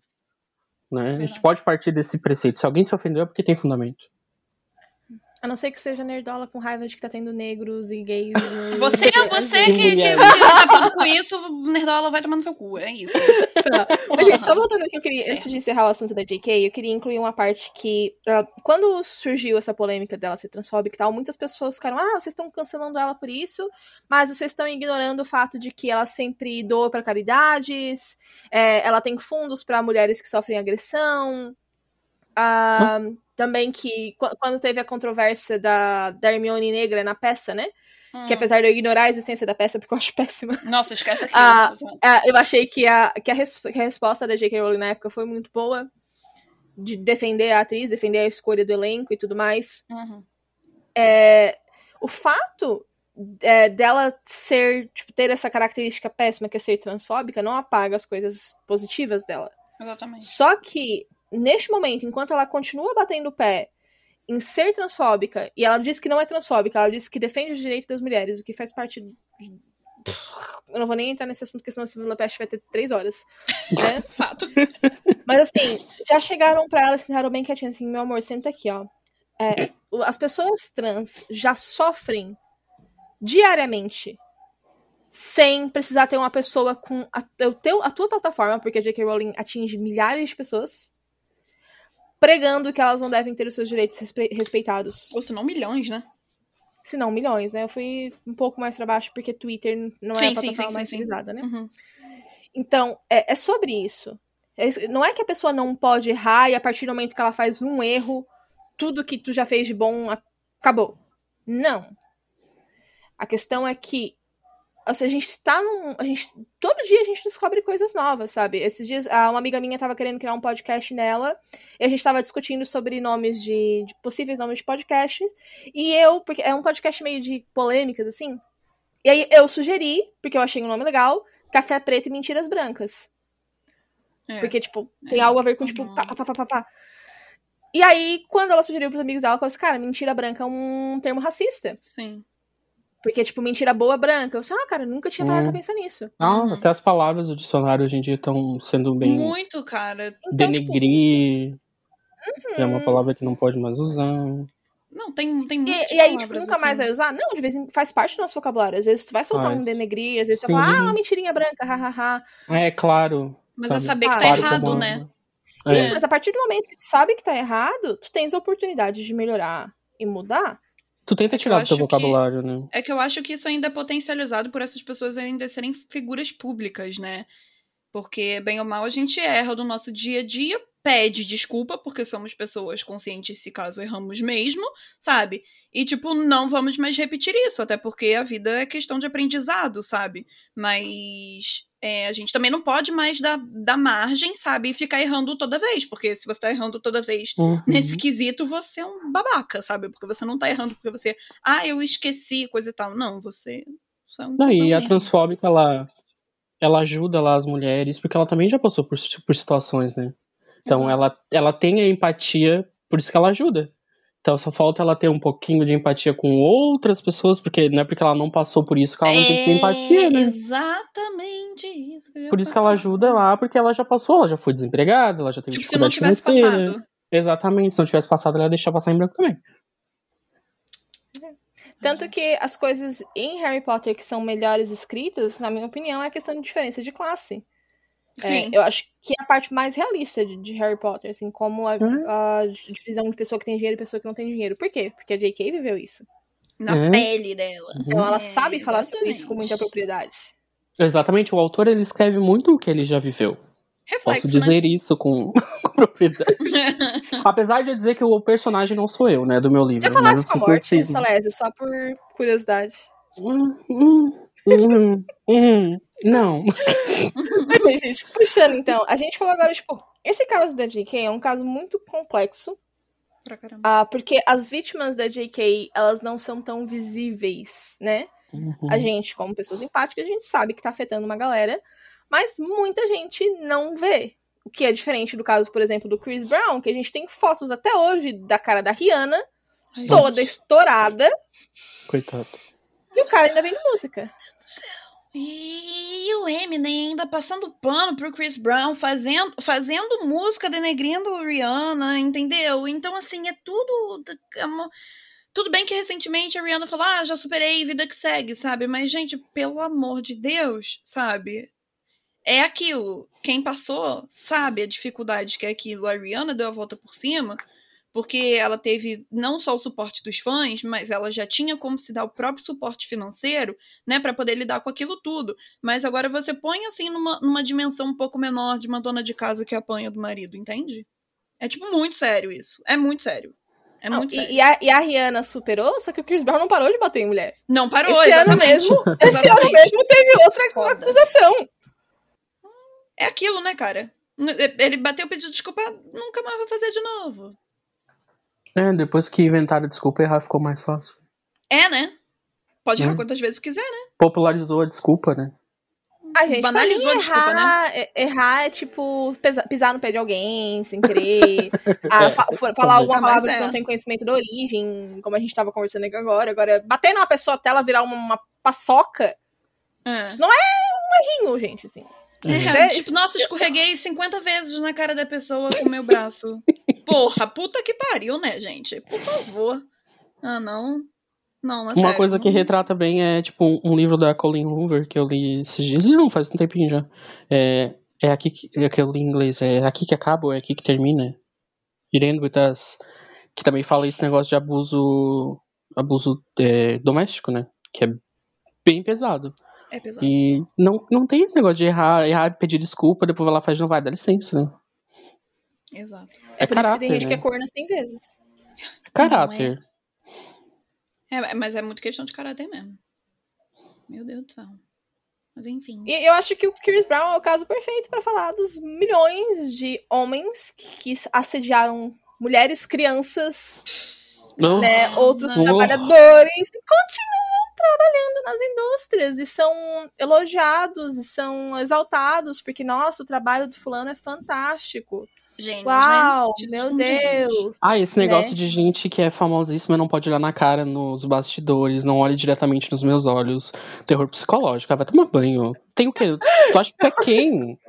[SPEAKER 3] Né? A gente pode partir desse preceito. Se alguém se ofendeu é porque tem fundamento.
[SPEAKER 1] A não ser que seja nerdola com raiva de que tá tendo negros e gays. no-
[SPEAKER 2] Você é você
[SPEAKER 3] Que
[SPEAKER 2] que, que, tá puto com isso, Nerdola vai tomar no seu cu. É isso.
[SPEAKER 1] Mas, gente, só voltando aqui, eu queria, antes de encerrar o assunto da JK, eu queria incluir uma parte que, ah, quando surgiu essa polêmica dela ser transfóbica e tal, muitas pessoas ficaram, ah, vocês estão cancelando ela por isso, mas vocês estão ignorando o fato de que ela sempre doa para caridades, é, ela tem fundos para mulheres que sofrem agressão. ah, Também que, qu- quando teve a controvérsia da, da Hermione Negra na peça, né?
[SPEAKER 2] Hum.
[SPEAKER 1] Que apesar de eu ignorar a existência da peça, porque eu acho péssima,
[SPEAKER 2] Nossa, esquece.
[SPEAKER 1] Ah, é, eu achei que a, que, a res- que a resposta da J.K. Rowling na época foi muito boa. De defender a atriz, defender a escolha do elenco e tudo mais.
[SPEAKER 2] Uhum.
[SPEAKER 1] É, o fato é, dela ser, tipo, ter essa característica péssima que é ser transfóbica não apaga as coisas positivas dela.
[SPEAKER 2] Exatamente.
[SPEAKER 1] Só que, neste momento, enquanto ela continua batendo o pé em ser transfóbica, e ela diz que não é transfóbica, ela diz que defende os direitos das mulheres, o que faz parte. de- Eu não vou nem entrar nesse assunto, porque senão esse Budapeste vai ter três horas. Né?
[SPEAKER 2] Fato.
[SPEAKER 1] Mas assim, já chegaram pra ela sentaram bem quietinha assim, meu amor, senta aqui, ó. É, as pessoas trans já sofrem diariamente sem precisar ter uma pessoa com a, o teu, a tua plataforma, porque a J.K. Rowling atinge milhares de pessoas, pregando que elas não devem ter os seus direitos respe- respeitados.
[SPEAKER 2] Ou se não, milhões, né?
[SPEAKER 1] Se não, milhões, né? Eu fui um pouco mais pra baixo porque Twitter não é
[SPEAKER 2] Sim,
[SPEAKER 1] a
[SPEAKER 2] sim,
[SPEAKER 1] plataforma
[SPEAKER 2] sim,
[SPEAKER 1] mais
[SPEAKER 2] sim, sim.
[SPEAKER 1] utilizada, né?
[SPEAKER 2] Uhum.
[SPEAKER 1] Então, é, é sobre isso. É- não é que a pessoa não pode errar e a partir do momento que ela faz um erro, tudo que tu já fez de bom a- acabou. Não. A questão é que a gente tá num. A gente, todo dia a gente descobre coisas novas, sabe? Esses dias, ah, uma amiga minha tava querendo criar um podcast nela, e a gente tava discutindo sobre nomes de, de possíveis nomes de podcasts. E eu, porque é um podcast meio de polêmicas, assim. E aí eu sugeri, porque eu achei um nome legal, Café Preto e Mentiras Brancas.
[SPEAKER 2] É.
[SPEAKER 1] Porque, tipo, tem
[SPEAKER 2] É.
[SPEAKER 1] algo a ver com, tipo,
[SPEAKER 2] Uhum.
[SPEAKER 1] pá, pá, pá, pá, pá, pá. E aí, quando ela sugeriu pros amigos dela, ela falou assim, cara, mentira branca é um termo racista.
[SPEAKER 2] Sim.
[SPEAKER 1] Porque, tipo, mentira boa branca. Eu sei, ah, cara, nunca tinha parado
[SPEAKER 3] Hum.
[SPEAKER 1] pra pensar nisso.
[SPEAKER 3] Ah,
[SPEAKER 2] Uhum.
[SPEAKER 3] até as palavras do dicionário hoje em dia estão sendo bem.
[SPEAKER 2] Muito, cara.
[SPEAKER 1] Então, tipo,
[SPEAKER 3] denegrir. É uma
[SPEAKER 1] hum,
[SPEAKER 3] palavra que não pode mais usar.
[SPEAKER 2] Não, tem, tem muitas
[SPEAKER 1] E, e aí, tipo, nunca mais
[SPEAKER 2] assim.
[SPEAKER 1] vai usar? Não, de vez em faz parte do nosso vocabulário. Às vezes tu vai soltar
[SPEAKER 3] Faz.
[SPEAKER 1] um denegrir, às vezes tu
[SPEAKER 3] Sim.
[SPEAKER 1] vai falar, ah, uma mentirinha branca, hahaha.
[SPEAKER 3] É claro.
[SPEAKER 2] Mas é
[SPEAKER 3] sabe?
[SPEAKER 2] saber que tá
[SPEAKER 1] Claro,
[SPEAKER 2] errado,
[SPEAKER 3] como-
[SPEAKER 2] né?
[SPEAKER 3] É.
[SPEAKER 1] Isso, mas a partir do momento que tu sabe que tá errado, tu tens a oportunidade de melhorar e mudar.
[SPEAKER 3] Tu tenta
[SPEAKER 2] É
[SPEAKER 3] tirar do teu
[SPEAKER 2] acho que-
[SPEAKER 3] vocabulário, né?
[SPEAKER 2] É que eu acho que isso ainda é potencializado por essas pessoas ainda serem figuras públicas, né? Porque, bem ou mal, a gente erra do nosso dia a dia, pede desculpa, porque somos pessoas conscientes se caso erramos mesmo, sabe? E, tipo, não vamos mais repetir isso, até porque a vida é questão de aprendizado, sabe? Mas é, a gente também não pode mais dar, dar margem, sabe? E ficar errando toda vez, porque se você tá errando toda vez
[SPEAKER 3] Uhum.
[SPEAKER 2] nesse quesito, você é um babaca, sabe? Porque você não tá errando porque você, ah, eu esqueci, coisa e tal. Não, você, você é um
[SPEAKER 3] Não, e a transfóbica, ela, ela ajuda lá as mulheres, porque ela também já passou por, por situações, né? Então
[SPEAKER 2] Exato.
[SPEAKER 3] ela, ela tem a empatia, por isso que ela ajuda. Então só falta ela ter um pouquinho de empatia com outras pessoas, porque não é porque ela não passou por isso que ela não tem que ter empatia, né?
[SPEAKER 2] É exatamente isso. Que eu ia
[SPEAKER 3] Por isso que ela ajuda lá, porque ela já passou, ela já foi desempregada, ela já teve
[SPEAKER 2] Tipo, se não tivesse
[SPEAKER 3] financeira.
[SPEAKER 2] passado.
[SPEAKER 3] Exatamente, se não tivesse passado, ela ia deixar passar em branco também.
[SPEAKER 1] Tanto que as coisas em Harry Potter que são melhores escritas, na minha opinião, é a questão de diferença de classe. É,
[SPEAKER 2] Sim.
[SPEAKER 1] eu acho que é a parte mais realista de, de Harry Potter, assim, como a,
[SPEAKER 3] Hum.
[SPEAKER 1] a divisão de pessoa que tem dinheiro e pessoa que não tem dinheiro. Por quê? Porque a J.K. viveu isso.
[SPEAKER 2] Na
[SPEAKER 3] É.
[SPEAKER 2] pele dela.
[SPEAKER 1] Então ela
[SPEAKER 2] É,
[SPEAKER 1] sabe falar sobre isso com
[SPEAKER 2] exatamente.
[SPEAKER 1] muita propriedade.
[SPEAKER 3] Exatamente, o autor ele escreve muito o que ele já viveu. Posso
[SPEAKER 2] Reflexo, né?
[SPEAKER 3] dizer isso com, com propriedade. Apesar de eu dizer que o personagem não sou eu, né, do meu livro.
[SPEAKER 1] Já falasse
[SPEAKER 3] as
[SPEAKER 1] com a morte. Salésio, só por curiosidade.
[SPEAKER 3] Hum, hum, hum, hum, Não.
[SPEAKER 1] Ok, gente, puxando então. A gente falou agora, tipo, esse caso da J.K. é um caso muito complexo,
[SPEAKER 2] Pra caramba.
[SPEAKER 1] ah, porque as vítimas da J.K. elas não são tão visíveis, né?
[SPEAKER 3] Uhum.
[SPEAKER 1] A gente, como pessoas empáticas, a gente sabe que tá afetando uma galera, mas muita gente não vê. O que é diferente do caso, por exemplo, do Chris Brown, que a gente tem fotos até hoje da cara da Rihanna,
[SPEAKER 2] Ai,
[SPEAKER 1] toda
[SPEAKER 2] gente.
[SPEAKER 1] estourada,
[SPEAKER 3] Coitado.
[SPEAKER 1] E o cara ainda vem música.
[SPEAKER 2] E, o Eminem ainda passando pano pro Chris Brown, fazendo, fazendo música denegrindo Rihanna, entendeu? Então, assim, é tudo. é uma- Tudo bem que recentemente a Rihanna falou, ah, já superei, vida que segue, sabe? Mas, gente, pelo amor de Deus, sabe? É aquilo. Quem passou sabe a dificuldade que é aquilo. A Rihanna deu a volta por cima, porque ela teve não só o suporte dos fãs, mas ela já tinha como se dar o próprio suporte financeiro né, para poder lidar com aquilo tudo. Mas agora você põe assim numa, numa dimensão um pouco menor de uma dona de casa que apanha do marido, entende? É tipo muito sério isso. É muito sério. É
[SPEAKER 1] Não,
[SPEAKER 2] muito
[SPEAKER 1] e,
[SPEAKER 2] sério.
[SPEAKER 1] e a, e a Rihanna superou, só que o Chris Brown não parou de bater em mulher.
[SPEAKER 2] Não parou,
[SPEAKER 1] esse ano
[SPEAKER 2] exatamente.
[SPEAKER 1] mesmo, esse ano
[SPEAKER 2] Exatamente.
[SPEAKER 1] mesmo teve outra
[SPEAKER 2] Foda.
[SPEAKER 1] acusação.
[SPEAKER 2] É aquilo, né, cara? Ele bateu, pediu desculpa, nunca mais vai fazer de novo.
[SPEAKER 3] É, depois que inventaram desculpa, errar ficou mais fácil.
[SPEAKER 2] É, né? Pode errar
[SPEAKER 3] Hum.
[SPEAKER 2] quantas vezes quiser, né?
[SPEAKER 3] Popularizou a desculpa, né?
[SPEAKER 1] A gente,
[SPEAKER 2] Banalizou
[SPEAKER 1] pra
[SPEAKER 2] a desculpa, né?
[SPEAKER 1] errar, é- errar é tipo pisar no pé de alguém sem querer, ah,
[SPEAKER 3] É,
[SPEAKER 1] fa- for- falar alguma
[SPEAKER 2] Ah,
[SPEAKER 1] palavra
[SPEAKER 2] é.
[SPEAKER 1] que não tem conhecimento da origem, como a gente tava conversando aqui agora. Agora, bater numa pessoa até ela virar uma, uma paçoca,
[SPEAKER 2] É.
[SPEAKER 1] isso não é um errinho, gente, assim.
[SPEAKER 2] É,
[SPEAKER 1] é-
[SPEAKER 2] tipo, nossa, escorreguei 50 vezes na cara da pessoa com o meu braço. Porra, puta que pariu, né, gente? Por favor. Ah, não. Não, é
[SPEAKER 3] Uma
[SPEAKER 2] sério,
[SPEAKER 3] coisa que
[SPEAKER 2] não-
[SPEAKER 3] retrata bem é, tipo, um, livro da Colleen Hoover que eu li esses dias, e não, faz um tempinho já. É, é aqui que, é que eu li em inglês, é aqui que acaba ou é aqui que termina? It End With Us. Que também fala esse negócio de abuso, abuso é, doméstico, né? Que é bem pesado.
[SPEAKER 2] É pesado.
[SPEAKER 3] E não, não tem esse negócio de errar, errar, pedir desculpa, depois vai lá e faz, não vai, dá licença, né?
[SPEAKER 2] Exato.
[SPEAKER 1] É,
[SPEAKER 3] É
[SPEAKER 1] por isso que tem
[SPEAKER 3] caráter,
[SPEAKER 1] gente que
[SPEAKER 3] né?
[SPEAKER 1] é corna 100 vezes.
[SPEAKER 3] É caráter.
[SPEAKER 2] É, mas é muito questão de caráter mesmo. Meu Deus do céu. Mas enfim.
[SPEAKER 1] E eu acho que o Chris Brown é o caso perfeito pra falar dos milhões de homens que assediaram mulheres, crianças,
[SPEAKER 3] Não.
[SPEAKER 1] né, outros
[SPEAKER 2] não.
[SPEAKER 1] trabalhadores e continuam trabalhando nas indústrias e são elogiados e são exaltados porque nossa, o trabalho do fulano é fantástico.
[SPEAKER 2] Gênios,
[SPEAKER 1] Uau,
[SPEAKER 2] né? Tidos
[SPEAKER 1] meu
[SPEAKER 2] gênios.
[SPEAKER 1] Deus.
[SPEAKER 3] Ah, esse negócio
[SPEAKER 1] né?
[SPEAKER 3] de gente que é famosíssima não pode olhar na cara nos bastidores, não olhe diretamente nos meus olhos. Terror psicológico. Ah, vai tomar banho. Tem o quê? Tu acha que tu é quem?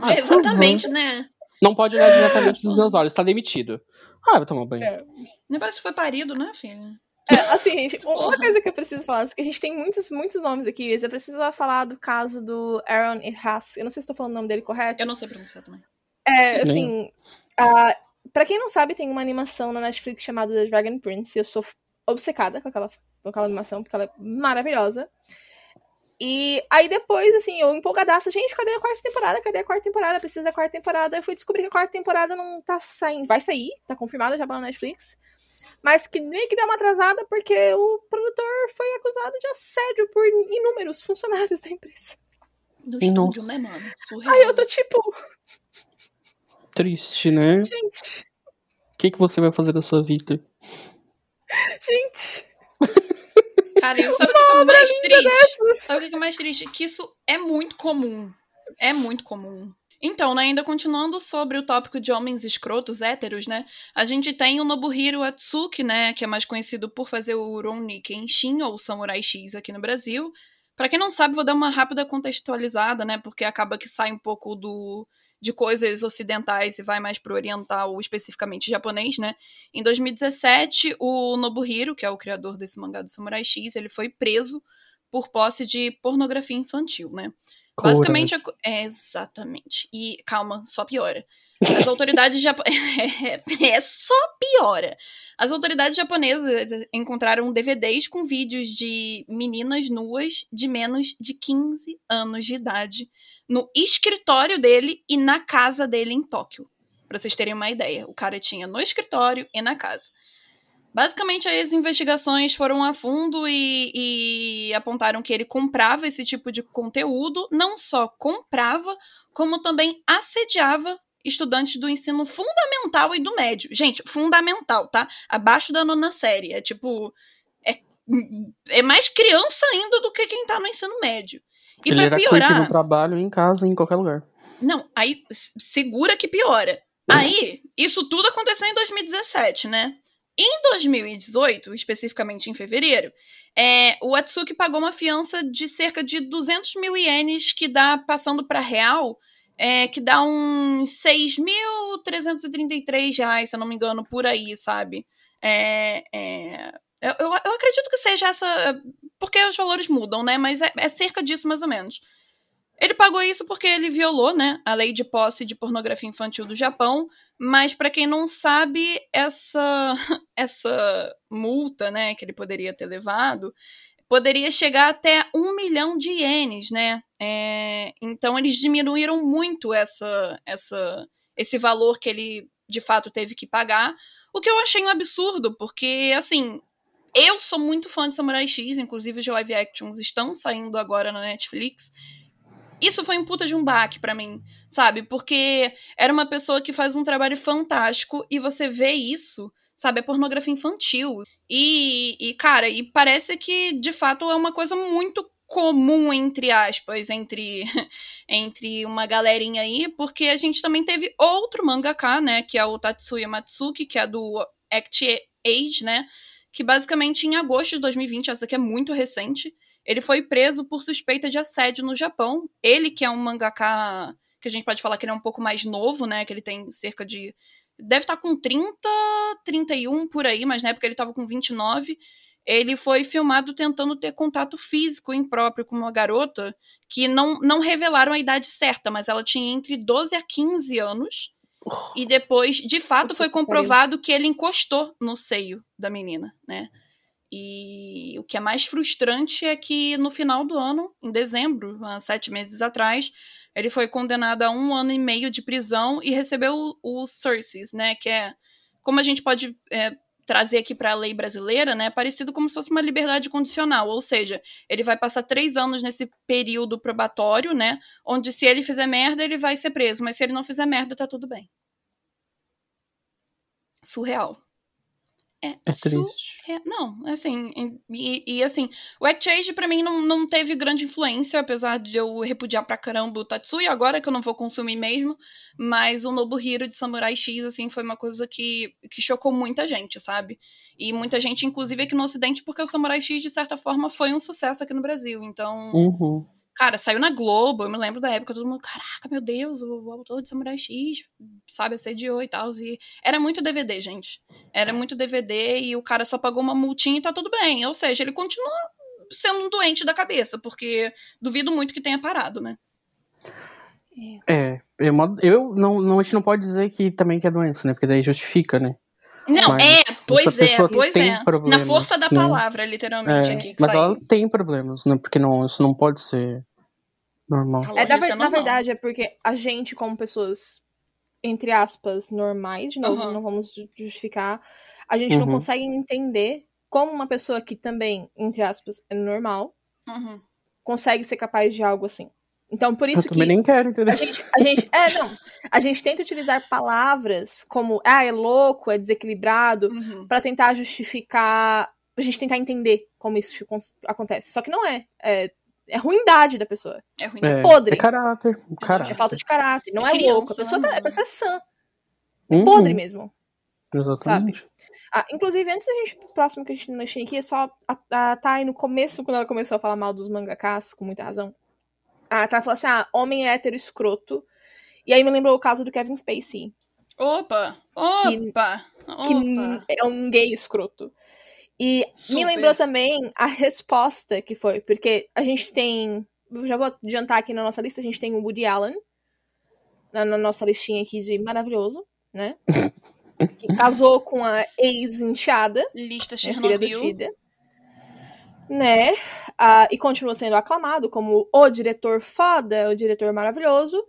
[SPEAKER 3] Ah.
[SPEAKER 2] Exatamente, né?
[SPEAKER 3] Não pode olhar diretamente nos meus olhos, tá demitido. Ah, vai tomar banho.
[SPEAKER 1] É.
[SPEAKER 2] Nem parece que foi parido, né, filho?
[SPEAKER 1] É, assim, gente, uma
[SPEAKER 2] Porra.
[SPEAKER 1] coisa que eu preciso falar, é que a gente tem muitos, muitos nomes aqui, mas eu preciso falar do caso do Aaron Haas. Eu não sei se estou falando o nome dele correto.
[SPEAKER 2] Eu não sei pronunciar também.
[SPEAKER 1] É,
[SPEAKER 3] Nem.
[SPEAKER 1] assim, ah, pra quem não sabe, tem uma animação na Netflix chamada The Dragon Prince, e eu sou obcecada com aquela, com aquela animação, porque ela é maravilhosa. E aí depois, assim, eu empolgadaça, gente, cadê a quarta temporada? Cadê a quarta temporada? Precisa da quarta temporada. Eu fui descobrir que a quarta temporada não tá saindo. Vai sair, tá confirmada já pela Netflix. Mas que meio que deu uma atrasada porque o produtor foi acusado de assédio por inúmeros funcionários da empresa.
[SPEAKER 2] Do estúdio, né, mano? Surreal.
[SPEAKER 1] Aí eu tô tipo,
[SPEAKER 3] Triste, né? O
[SPEAKER 1] gente,
[SPEAKER 3] que, que você vai fazer da sua vida?
[SPEAKER 1] gente.
[SPEAKER 2] Cara, e sabe o que é mais triste? Sabe o que é mais triste? Que isso é muito comum. É muito comum. Então, né, ainda continuando sobre o tópico de homens escrotos, héteros, né? A gente tem o Nobuhiro Atsuki, né? Que é mais conhecido por fazer o Rurouni Kenshin, ou Samurai X aqui no Brasil. Pra quem não sabe, vou dar uma rápida contextualizada, né? Porque acaba que sai um pouco do de coisas ocidentais e vai mais pro oriental, ou especificamente japonês, né? Em 2017, o Nobuhiro, que é o criador desse mangá do Samurai X, ele foi preso por posse de pornografia infantil, né? Basicamente, a co- é, exatamente. E calma, só piora. As autoridades japonesas. é só piora. As autoridades japonesas encontraram DVDs com vídeos de meninas nuas de menos de 15 anos de idade no escritório dele e na casa dele em Tóquio. Pra vocês terem uma ideia. O cara tinha no escritório e na casa. Basicamente, as investigações foram a fundo e, e apontaram que ele comprava esse tipo de conteúdo, não só comprava, como também assediava estudantes do ensino fundamental e do médio. Gente, fundamental, tá? Abaixo da nona série. É tipo. É, é mais criança ainda do que quem tá no ensino médio. E
[SPEAKER 3] Ele
[SPEAKER 2] pra piorar.
[SPEAKER 3] no trabalho, em casa, em qualquer lugar.
[SPEAKER 2] Não, aí segura que piora. Aí, isso tudo aconteceu em 2017, né? Em 2018, especificamente em fevereiro, é, o Atsuki pagou uma fiança de cerca de 200 mil ienes, que dá, passando para real, é, que dá uns 6.333 reais, se eu não me engano, por aí, sabe? É, é, eu, eu acredito que seja essa. Porque os valores mudam, né? Mas é, é cerca disso, mais ou menos. Ele pagou isso porque ele violou, né, a lei de posse de pornografia infantil do Japão, mas para quem não sabe, essa essa multa, né, que ele poderia ter levado, poderia chegar até um milhão de ienes, né? É, então eles diminuíram muito essa essa esse valor que ele de fato teve que pagar, o que eu achei um absurdo, porque assim eu sou muito fã de Samurai X, inclusive os live actions estão saindo agora na Netflix isso foi um puta de um baque pra mim, sabe? Porque era uma pessoa que faz um trabalho fantástico e você vê isso, sabe? É pornografia infantil. E, e, cara, e parece que de fato é uma coisa muito comum, entre aspas, entre, entre uma galerinha aí, porque a gente também teve outro mangaka, né? Que é o Tatsuya Matsuki, que é do Act Age, né? Que basicamente em agosto de 2020, essa aqui é muito recente, ele foi preso por suspeita de assédio no Japão. Ele, que é um mangaka que a gente pode falar que ele é um pouco mais novo, né? Que ele tem cerca de. Deve estar com 30, 31 por aí, mas na época ele estava com 29. Ele foi filmado tentando ter contato físico impróprio com uma garota que não, não revelaram a idade certa, mas ela tinha entre 12 a 15 anos. E depois, de fato, foi comprovado que ele encostou no seio da menina, né? E o que é mais frustrante é que no final do ano, em dezembro, há sete meses atrás, ele foi condenado a um ano e meio de prisão e recebeu o, o Cerces, né? Que é, como a gente pode é, trazer aqui para a lei brasileira, né? Parecido como se fosse uma liberdade condicional, ou seja, ele vai passar três anos nesse período probatório, né? Onde se ele fizer merda, ele vai ser preso, mas se ele não fizer merda, tá tudo bem. Surreal. É,
[SPEAKER 3] É
[SPEAKER 2] su-
[SPEAKER 3] triste.
[SPEAKER 2] é, não, assim, e, e, assim, o Exchange pra mim não, não teve grande influência, apesar de eu repudiar pra caramba o Tatsui, agora que eu não vou consumir mesmo, mas o Nobuhiro de Samurai X, assim, foi uma coisa que, que chocou muita gente, sabe? E muita gente, inclusive aqui no Ocidente, porque o Samurai X, de certa forma, foi um sucesso aqui no Brasil, então...
[SPEAKER 3] Uhum.
[SPEAKER 2] Cara, saiu na Globo, eu me lembro da época, todo mundo, caraca, meu Deus, o, autor de Samurai X, sabe, assediou e tal. E era muito DVD, gente. Era muito DVD e o cara só pagou uma multinha e tá tudo bem. Ou seja, ele continua sendo um doente da cabeça, porque duvido muito que tenha parado, né?
[SPEAKER 3] É, eu, eu não, não, a gente não pode dizer que também que é doença, né? Porque daí justifica, né?
[SPEAKER 2] Não,
[SPEAKER 3] Mas
[SPEAKER 2] é, pois é, pois
[SPEAKER 3] tem
[SPEAKER 2] é. Na força da
[SPEAKER 3] né?
[SPEAKER 2] palavra, literalmente,
[SPEAKER 3] É,
[SPEAKER 2] aqui que
[SPEAKER 3] mas
[SPEAKER 2] saiu.
[SPEAKER 3] ela tem problemas, né? Porque não, isso não pode ser normal.
[SPEAKER 2] Tá
[SPEAKER 1] É, na, ver- na verdade, é porque a gente, como pessoas, entre aspas, normais, de novo,
[SPEAKER 2] Aham.
[SPEAKER 1] não vamos ju- justificar, a gente não
[SPEAKER 3] Uhum.
[SPEAKER 1] consegue entender como uma pessoa que também, entre aspas, é normal,
[SPEAKER 2] Uhum.
[SPEAKER 1] consegue ser capaz de algo assim. Então, por
[SPEAKER 3] Eu
[SPEAKER 1] isso que
[SPEAKER 3] também nem quero,
[SPEAKER 1] a
[SPEAKER 3] entendeu?
[SPEAKER 1] gente, a gente, é, não, a gente tenta utilizar palavras como, ah, é louco, é desequilibrado,
[SPEAKER 2] Uhum.
[SPEAKER 1] pra tentar justificar, pra gente tentar entender como isso acontece. Só que não é, é, é ruindade da pessoa,
[SPEAKER 2] É ruim.
[SPEAKER 3] É,
[SPEAKER 1] podre.
[SPEAKER 3] é caráter.
[SPEAKER 2] É
[SPEAKER 3] caráter.
[SPEAKER 1] é falta de caráter, não
[SPEAKER 2] É
[SPEAKER 1] é, louco, a pessoa,
[SPEAKER 2] né,
[SPEAKER 1] tá- a pessoa é sã,
[SPEAKER 3] Uhum,
[SPEAKER 1] podre mesmo.
[SPEAKER 3] Exatamente.
[SPEAKER 1] Ah, inclusive, antes da gente ir pro próximo que a gente não tinha aqui, é só a, a Thay, no começo, quando ela começou a falar mal dos mangakas, com muita razão, a Thay falou assim, ah, homem hétero escroto. E aí me lembrou o caso do Kevin Spacey,
[SPEAKER 2] Opa!
[SPEAKER 1] Que-
[SPEAKER 2] Opa!
[SPEAKER 1] que
[SPEAKER 2] Opa!
[SPEAKER 1] é um gay escroto. E me
[SPEAKER 2] Super.
[SPEAKER 1] lembrou também a resposta que foi, porque a gente tem, já vou adiantar aqui na nossa lista, a gente tem o Woody Allen, na, na nossa listinha aqui de maravilhoso, né? que casou com a ex-enteada,
[SPEAKER 2] Lista
[SPEAKER 1] né, filha do
[SPEAKER 2] Chernobyl.
[SPEAKER 1] Né? Ah, e continua sendo aclamado como o diretor foda, o diretor maravilhoso.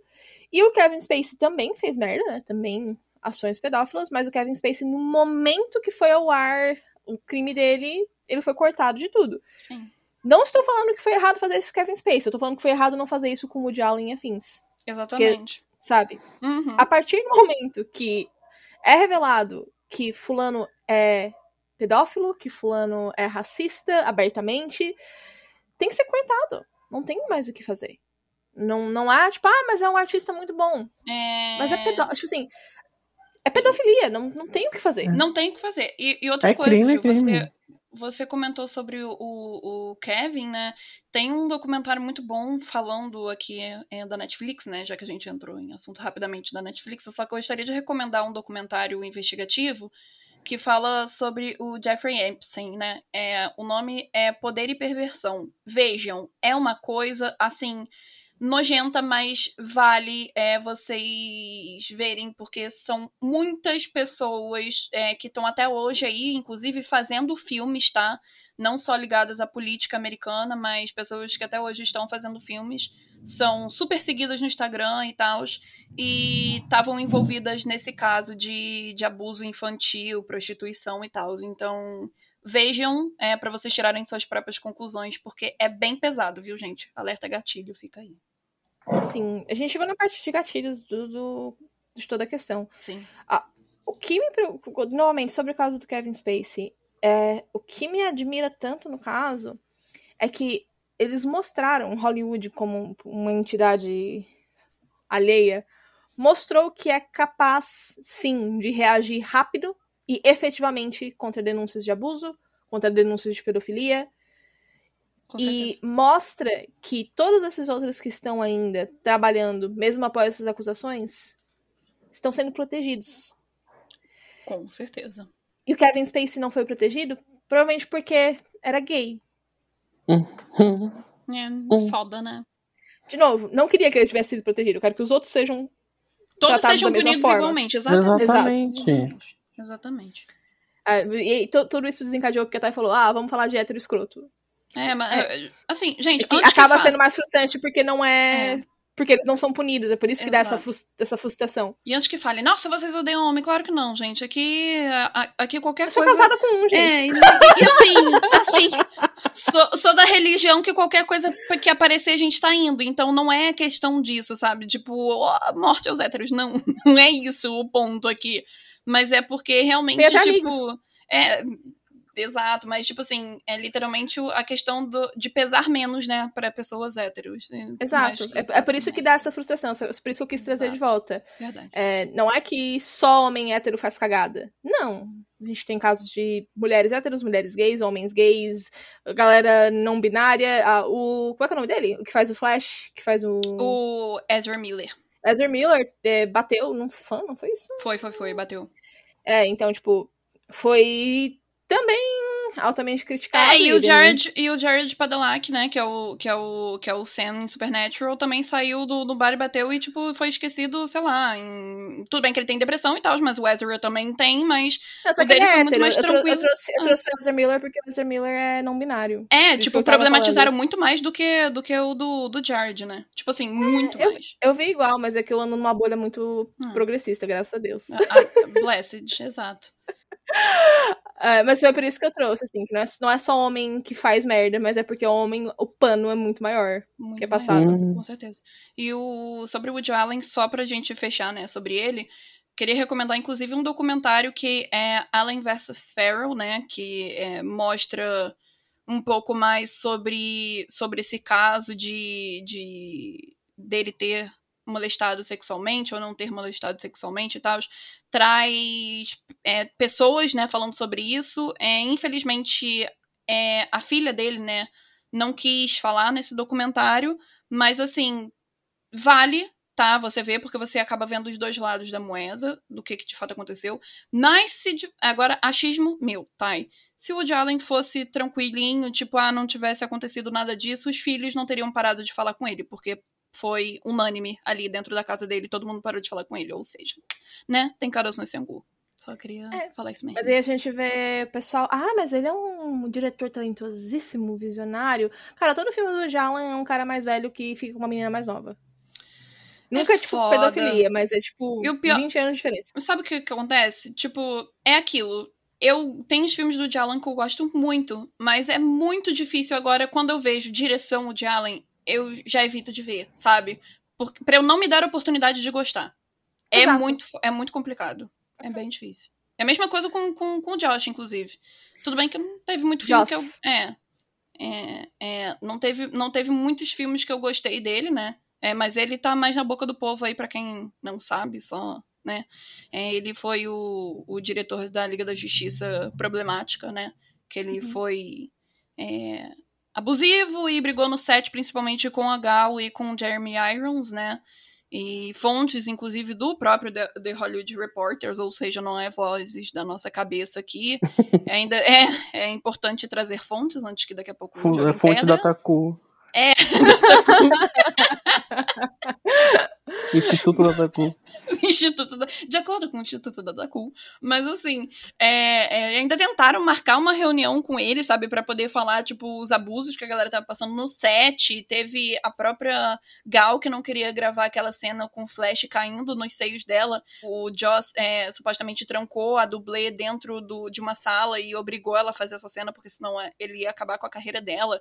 [SPEAKER 1] E o Kevin Spacey também fez merda, né? Também ações pedófilas, mas o Kevin Spacey, no momento que foi ao ar o crime dele, ele foi cortado de tudo.
[SPEAKER 2] Sim,
[SPEAKER 1] Não estou falando que foi errado fazer isso com o Kevin Spacey, eu tô falando que foi errado não fazer isso com o Woody Allen e afins,
[SPEAKER 2] exatamente.
[SPEAKER 1] sabe?
[SPEAKER 2] Uhum.
[SPEAKER 1] A partir do momento que é revelado que fulano é pedófilo, que fulano é racista abertamente, tem que ser cortado. Não tem mais o que fazer. Não, não há, tipo, ah, mas é um artista muito bom.
[SPEAKER 2] É...
[SPEAKER 1] Mas é pedófilo. Tipo assim, é pedofilia, não, não tem o que fazer.
[SPEAKER 2] Não tem o que fazer. E, e outra
[SPEAKER 3] É
[SPEAKER 2] coisa,
[SPEAKER 3] crime, é
[SPEAKER 2] Gil, você,
[SPEAKER 3] crime.
[SPEAKER 2] você comentou sobre o, o, o Kevin, né? Tem um documentário muito bom falando aqui é, da Netflix, né? Já que a gente entrou em assunto rapidamente da Netflix, eu só gostaria de recomendar um documentário investigativo que fala sobre o Jeffrey Epstein, né? É, o nome é Poder e Perversão. Vejam, é uma coisa assim nojenta, mas vale é, vocês verem, porque são muitas pessoas é, que estão até hoje aí, inclusive fazendo filmes, tá? Não só ligadas à política americana, mas pessoas que até hoje estão fazendo filmes, são super seguidas no Instagram e tal, e estavam envolvidas nesse caso de, de abuso infantil, prostituição e tal. Então, vejam é, para vocês tirarem suas próprias conclusões, porque é bem pesado, viu, gente? Alerta gatilho, fica aí.
[SPEAKER 1] Sim, a gente chegou na parte de gatilhos do, do- de toda a questão.
[SPEAKER 2] Sim.
[SPEAKER 1] O que me preocupa, novamente, sobre o caso do Kevin Spacey, é, o que me admira tanto no caso é que eles mostraram Hollywood como uma entidade alheia, mostrou que é capaz, sim, de reagir rápido e efetivamente contra denúncias de abuso, contra denúncias de pedofilia, e mostra que todos esses outros que estão ainda trabalhando, mesmo após essas acusações, estão sendo protegidos.
[SPEAKER 2] Com certeza.
[SPEAKER 1] E o Kevin Spacey não foi protegido, provavelmente porque era gay.
[SPEAKER 3] Uhum.
[SPEAKER 2] É,
[SPEAKER 3] Hum.
[SPEAKER 2] foda, né?
[SPEAKER 1] De novo, não queria que ele tivesse sido protegido. Eu quero que os outros sejam.
[SPEAKER 2] Todos sejam punidos
[SPEAKER 1] forma.
[SPEAKER 2] igualmente, exatamente.
[SPEAKER 3] Exatamente.
[SPEAKER 2] Exatamente. Exatamente.
[SPEAKER 1] ah, e to- tudo isso desencadeou porque a Thay falou: ah, vamos falar de hétero escroto.
[SPEAKER 2] É, mas, assim, gente,
[SPEAKER 1] E que
[SPEAKER 2] antes
[SPEAKER 1] acaba sendo mais frustrante porque não é.
[SPEAKER 2] É.
[SPEAKER 1] Porque eles não são punidos. É por isso que dá essa,
[SPEAKER 2] Exato.
[SPEAKER 1] essa frustração.
[SPEAKER 2] E antes que fale, nossa, vocês odeiam homem, claro que não, gente. Aqui, a- aqui qualquer
[SPEAKER 1] Eu sou
[SPEAKER 2] coisa.
[SPEAKER 1] casada com um, gente.
[SPEAKER 2] É, e, e assim, assim, sou, sou da religião que qualquer coisa que aparecer a gente tá indo. Então não é questão disso, sabe? Tipo, ó, morte aos héteros. Não, não é isso o ponto aqui. Mas é porque realmente, tipo.
[SPEAKER 1] amigos.
[SPEAKER 2] É, exato, mas tipo assim, é literalmente a questão do, de pesar menos, né, para pessoas héteros.
[SPEAKER 1] Exato. É, é, por isso que dá essa frustração, por isso que eu quis trazer exato. de volta.
[SPEAKER 2] Verdade.
[SPEAKER 1] É, não é que só homem hétero faz cagada. Não. A gente tem casos de mulheres héteros, mulheres gays, homens gays, galera não binária. O. Qual é, é o nome dele? O que faz o Flash? Que faz o.
[SPEAKER 2] O Ezra Miller.
[SPEAKER 1] Ezra Miller é, bateu num fã, não foi isso?
[SPEAKER 2] Foi, foi, foi, bateu.
[SPEAKER 1] É, então, tipo, foi também altamente criticado.
[SPEAKER 2] É, e o Jared, e o Jared Padalecki, né, que é o que é o que é o Sam em Supernatural, também saiu do, do bar e bateu e tipo foi esquecido, sei lá, em... tudo bem que ele tem depressão e tal, mas o Ezra também tem, mas
[SPEAKER 1] não, só o dele é foi muito mais eu tranquilo. Eu trouxe, eu trouxe o Ezra Miller porque o Ezra Miller é não binário.
[SPEAKER 2] É, tipo, problematizaram muito mais do que do que o do, do Jared, né? Tipo assim, muito
[SPEAKER 1] é,
[SPEAKER 2] mais.
[SPEAKER 1] Eu, eu vi igual, mas é que eu ando numa bolha muito hum. progressista, graças a Deus.
[SPEAKER 2] Ah, ah, blessed, exato.
[SPEAKER 1] É, mas foi por isso que eu trouxe, assim, que não é, não é só homem que faz merda, mas é porque o homem, o pano é muito maior muito que é passado.
[SPEAKER 2] Maior, com certeza. E o sobre o Woody Allen, só pra gente fechar, né, sobre ele, queria recomendar, inclusive, um documentário que é Allen vs. Farrell, né, que é, mostra um pouco mais sobre, sobre esse caso de, de dele ter molestado sexualmente ou não ter molestado sexualmente e tal, traz é, pessoas, né, falando sobre isso. É, infelizmente, é, a filha dele, né, não quis falar nesse documentário, mas assim, vale, tá? Você vê, porque você acaba vendo os dois lados da moeda, do que, que de fato aconteceu. Nasce de. Agora, achismo meu, tá? Se o Woody Allen fosse tranquilinho, tipo, ah, não tivesse acontecido nada disso, os filhos não teriam parado de falar com ele, porque foi unânime ali dentro da casa dele, todo mundo parou de falar com ele, ou seja, né? Tem caroço nesse angu. Só queria é, falar isso mesmo.
[SPEAKER 1] Mas aí a gente vê o pessoal, ah, mas ele é um diretor talentosíssimo, visionário. Cara, todo filme do Jalan é um cara mais velho que fica com uma menina mais nova. Nunca é, é tipo foda. pedofilia, mas é tipo e o pior... 20 anos de diferença.
[SPEAKER 2] Sabe o que, que acontece? Tipo, é aquilo. Eu tenho os filmes do Jalan que eu gosto muito, mas é muito difícil agora quando eu vejo direção de Allen eu já evito de ver, sabe? Porque, pra eu não me dar a oportunidade de gostar. É muito, é muito complicado. É bem difícil. É a mesma coisa com, com, com o Josh, inclusive. Tudo bem que não teve muito filme Joss. que eu. É, é, é, não, teve, não teve muitos filmes que eu gostei dele, né? É, mas ele tá mais na boca do povo aí, para quem não sabe, só, né? É, ele foi o, o diretor da Liga da Justiça Problemática, né? Que ele uhum. foi é, abusivo e brigou no set principalmente com a Gal e com Jeremy Irons, né? E fontes, inclusive, do próprio The, Hollywood Reporters, ou seja, não é vozes da nossa cabeça aqui. Ainda é, é importante trazer fontes antes que daqui a pouco.
[SPEAKER 3] É fonte da Taku.
[SPEAKER 2] É.
[SPEAKER 3] Instituto da Dacu.
[SPEAKER 2] Instituto da... De acordo com o Instituto da Dacu. Mas, assim, é, é, ainda tentaram marcar uma reunião com ele, sabe? para poder falar, tipo, os abusos que a galera tava passando no set. Teve a própria Gal que não queria gravar aquela cena com o Flash caindo nos seios dela. O Joss é, supostamente trancou a dublê dentro do, de uma sala e obrigou ela a fazer essa cena, porque senão é, ele ia acabar com a carreira dela.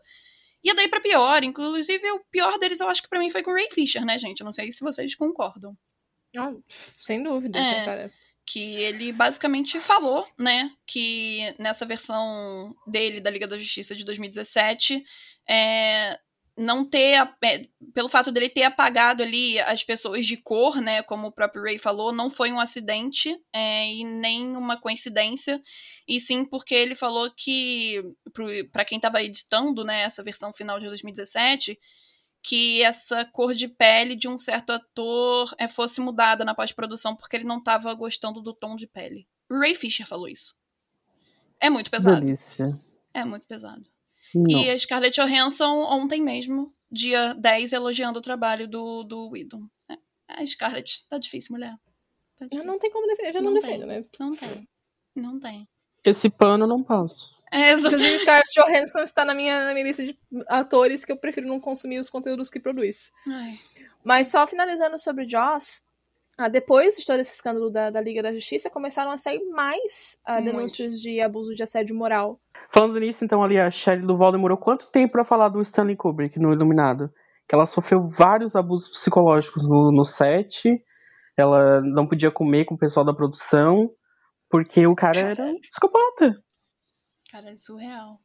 [SPEAKER 2] E daí para pior, inclusive o pior deles eu acho que para mim foi com o Ray Fisher, né, gente? Eu não sei se vocês concordam.
[SPEAKER 1] Ah, sem dúvida, é, cara.
[SPEAKER 2] Que ele basicamente falou, né, que nessa versão dele da Liga da Justiça de 2017, é, não ter, é, pelo fato dele ter apagado ali as pessoas de cor, né, como o próprio Ray falou, não foi um acidente é, e nem uma coincidência, e sim porque ele falou que, para quem estava editando, né, essa versão final de 2017, que essa cor de pele de um certo ator é, fosse mudada na pós-produção porque ele não estava gostando do tom de pele. O Ray Fisher falou isso. É muito pesado.
[SPEAKER 3] Delícia.
[SPEAKER 2] É muito pesado. Não. E a Scarlett Johansson ontem mesmo, dia 10, elogiando o trabalho do, do Whedon. É, a Scarlett, tá difícil, mulher. Tá difícil.
[SPEAKER 1] Não tem como defender, eu já não, não defendo,
[SPEAKER 2] né? Não tem. Não tem.
[SPEAKER 3] Esse pano não passo.
[SPEAKER 2] É,
[SPEAKER 1] Inclusive, Scarlett Johansson está na minha, na minha lista de atores que eu prefiro não consumir os conteúdos que produz.
[SPEAKER 2] Ai.
[SPEAKER 1] Mas só finalizando sobre Joss, ah, depois de todo esse escândalo da, da Liga da Justiça, começaram a sair mais ah, denúncias de abuso de assédio moral
[SPEAKER 3] Falando nisso, então, ali, a Shelley Duval demorou quanto tempo para falar do Stanley Kubrick no Iluminado? Que ela sofreu vários abusos psicológicos no, no set, ela não podia comer com o pessoal da produção, Porque o cara era psicopata.
[SPEAKER 2] Cara, é surreal.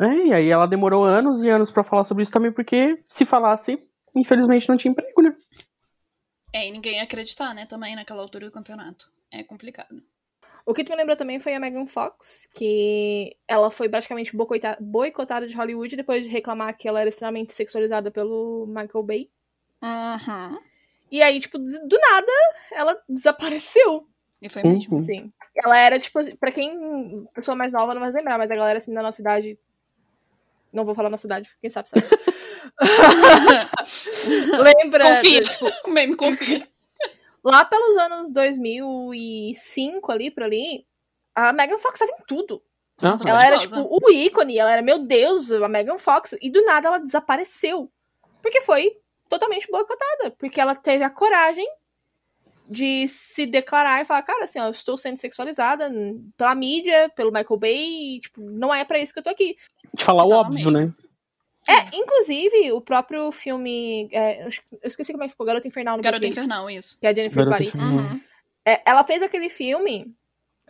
[SPEAKER 3] É, e aí ela demorou anos e anos pra falar sobre isso também, porque se falasse, infelizmente não tinha emprego, né?
[SPEAKER 2] É, e ninguém ia acreditar, né, também naquela altura do campeonato. É complicado.
[SPEAKER 1] O que tu me lembrou também foi a Megan Fox, que ela foi praticamente boicotada, de Hollywood depois de reclamar que ela era extremamente sexualizada pelo Michael Bay.
[SPEAKER 2] Uhum.
[SPEAKER 1] E aí, tipo, do nada, ela desapareceu.
[SPEAKER 2] E foi mesmo.
[SPEAKER 3] Uhum.
[SPEAKER 1] Sim. Ela era, tipo, pra quem. Pessoa mais nova não vai lembrar, mas a galera assim da nossa idade. Não vou falar nossa idade, quem sabe sabe. Lembra?
[SPEAKER 2] Confia.
[SPEAKER 1] Tipo,
[SPEAKER 2] O meme confia.
[SPEAKER 1] lá pelos anos 2005, ali por ali, a Megan Fox tava em tudo.
[SPEAKER 3] Nossa,
[SPEAKER 1] Ela era, tipo, o ícone, ela era, meu Deus, a Megan Fox. E do nada ela desapareceu. Porque foi totalmente boicotada. Porque ela teve a coragem de se declarar e falar, cara, assim, ó, eu estou sendo sexualizada pela mídia, pelo Michael Bay, e, tipo, não é pra isso que eu tô aqui.
[SPEAKER 3] de falar o óbvio, né?
[SPEAKER 1] É, inclusive, o próprio filme. é, eu esqueci como é que ficou, Garota Infernal no
[SPEAKER 2] Garota Infernal, isso.
[SPEAKER 1] Que é a Jennifer.
[SPEAKER 3] Infernal.
[SPEAKER 2] Uhum.
[SPEAKER 1] É, ela fez aquele filme.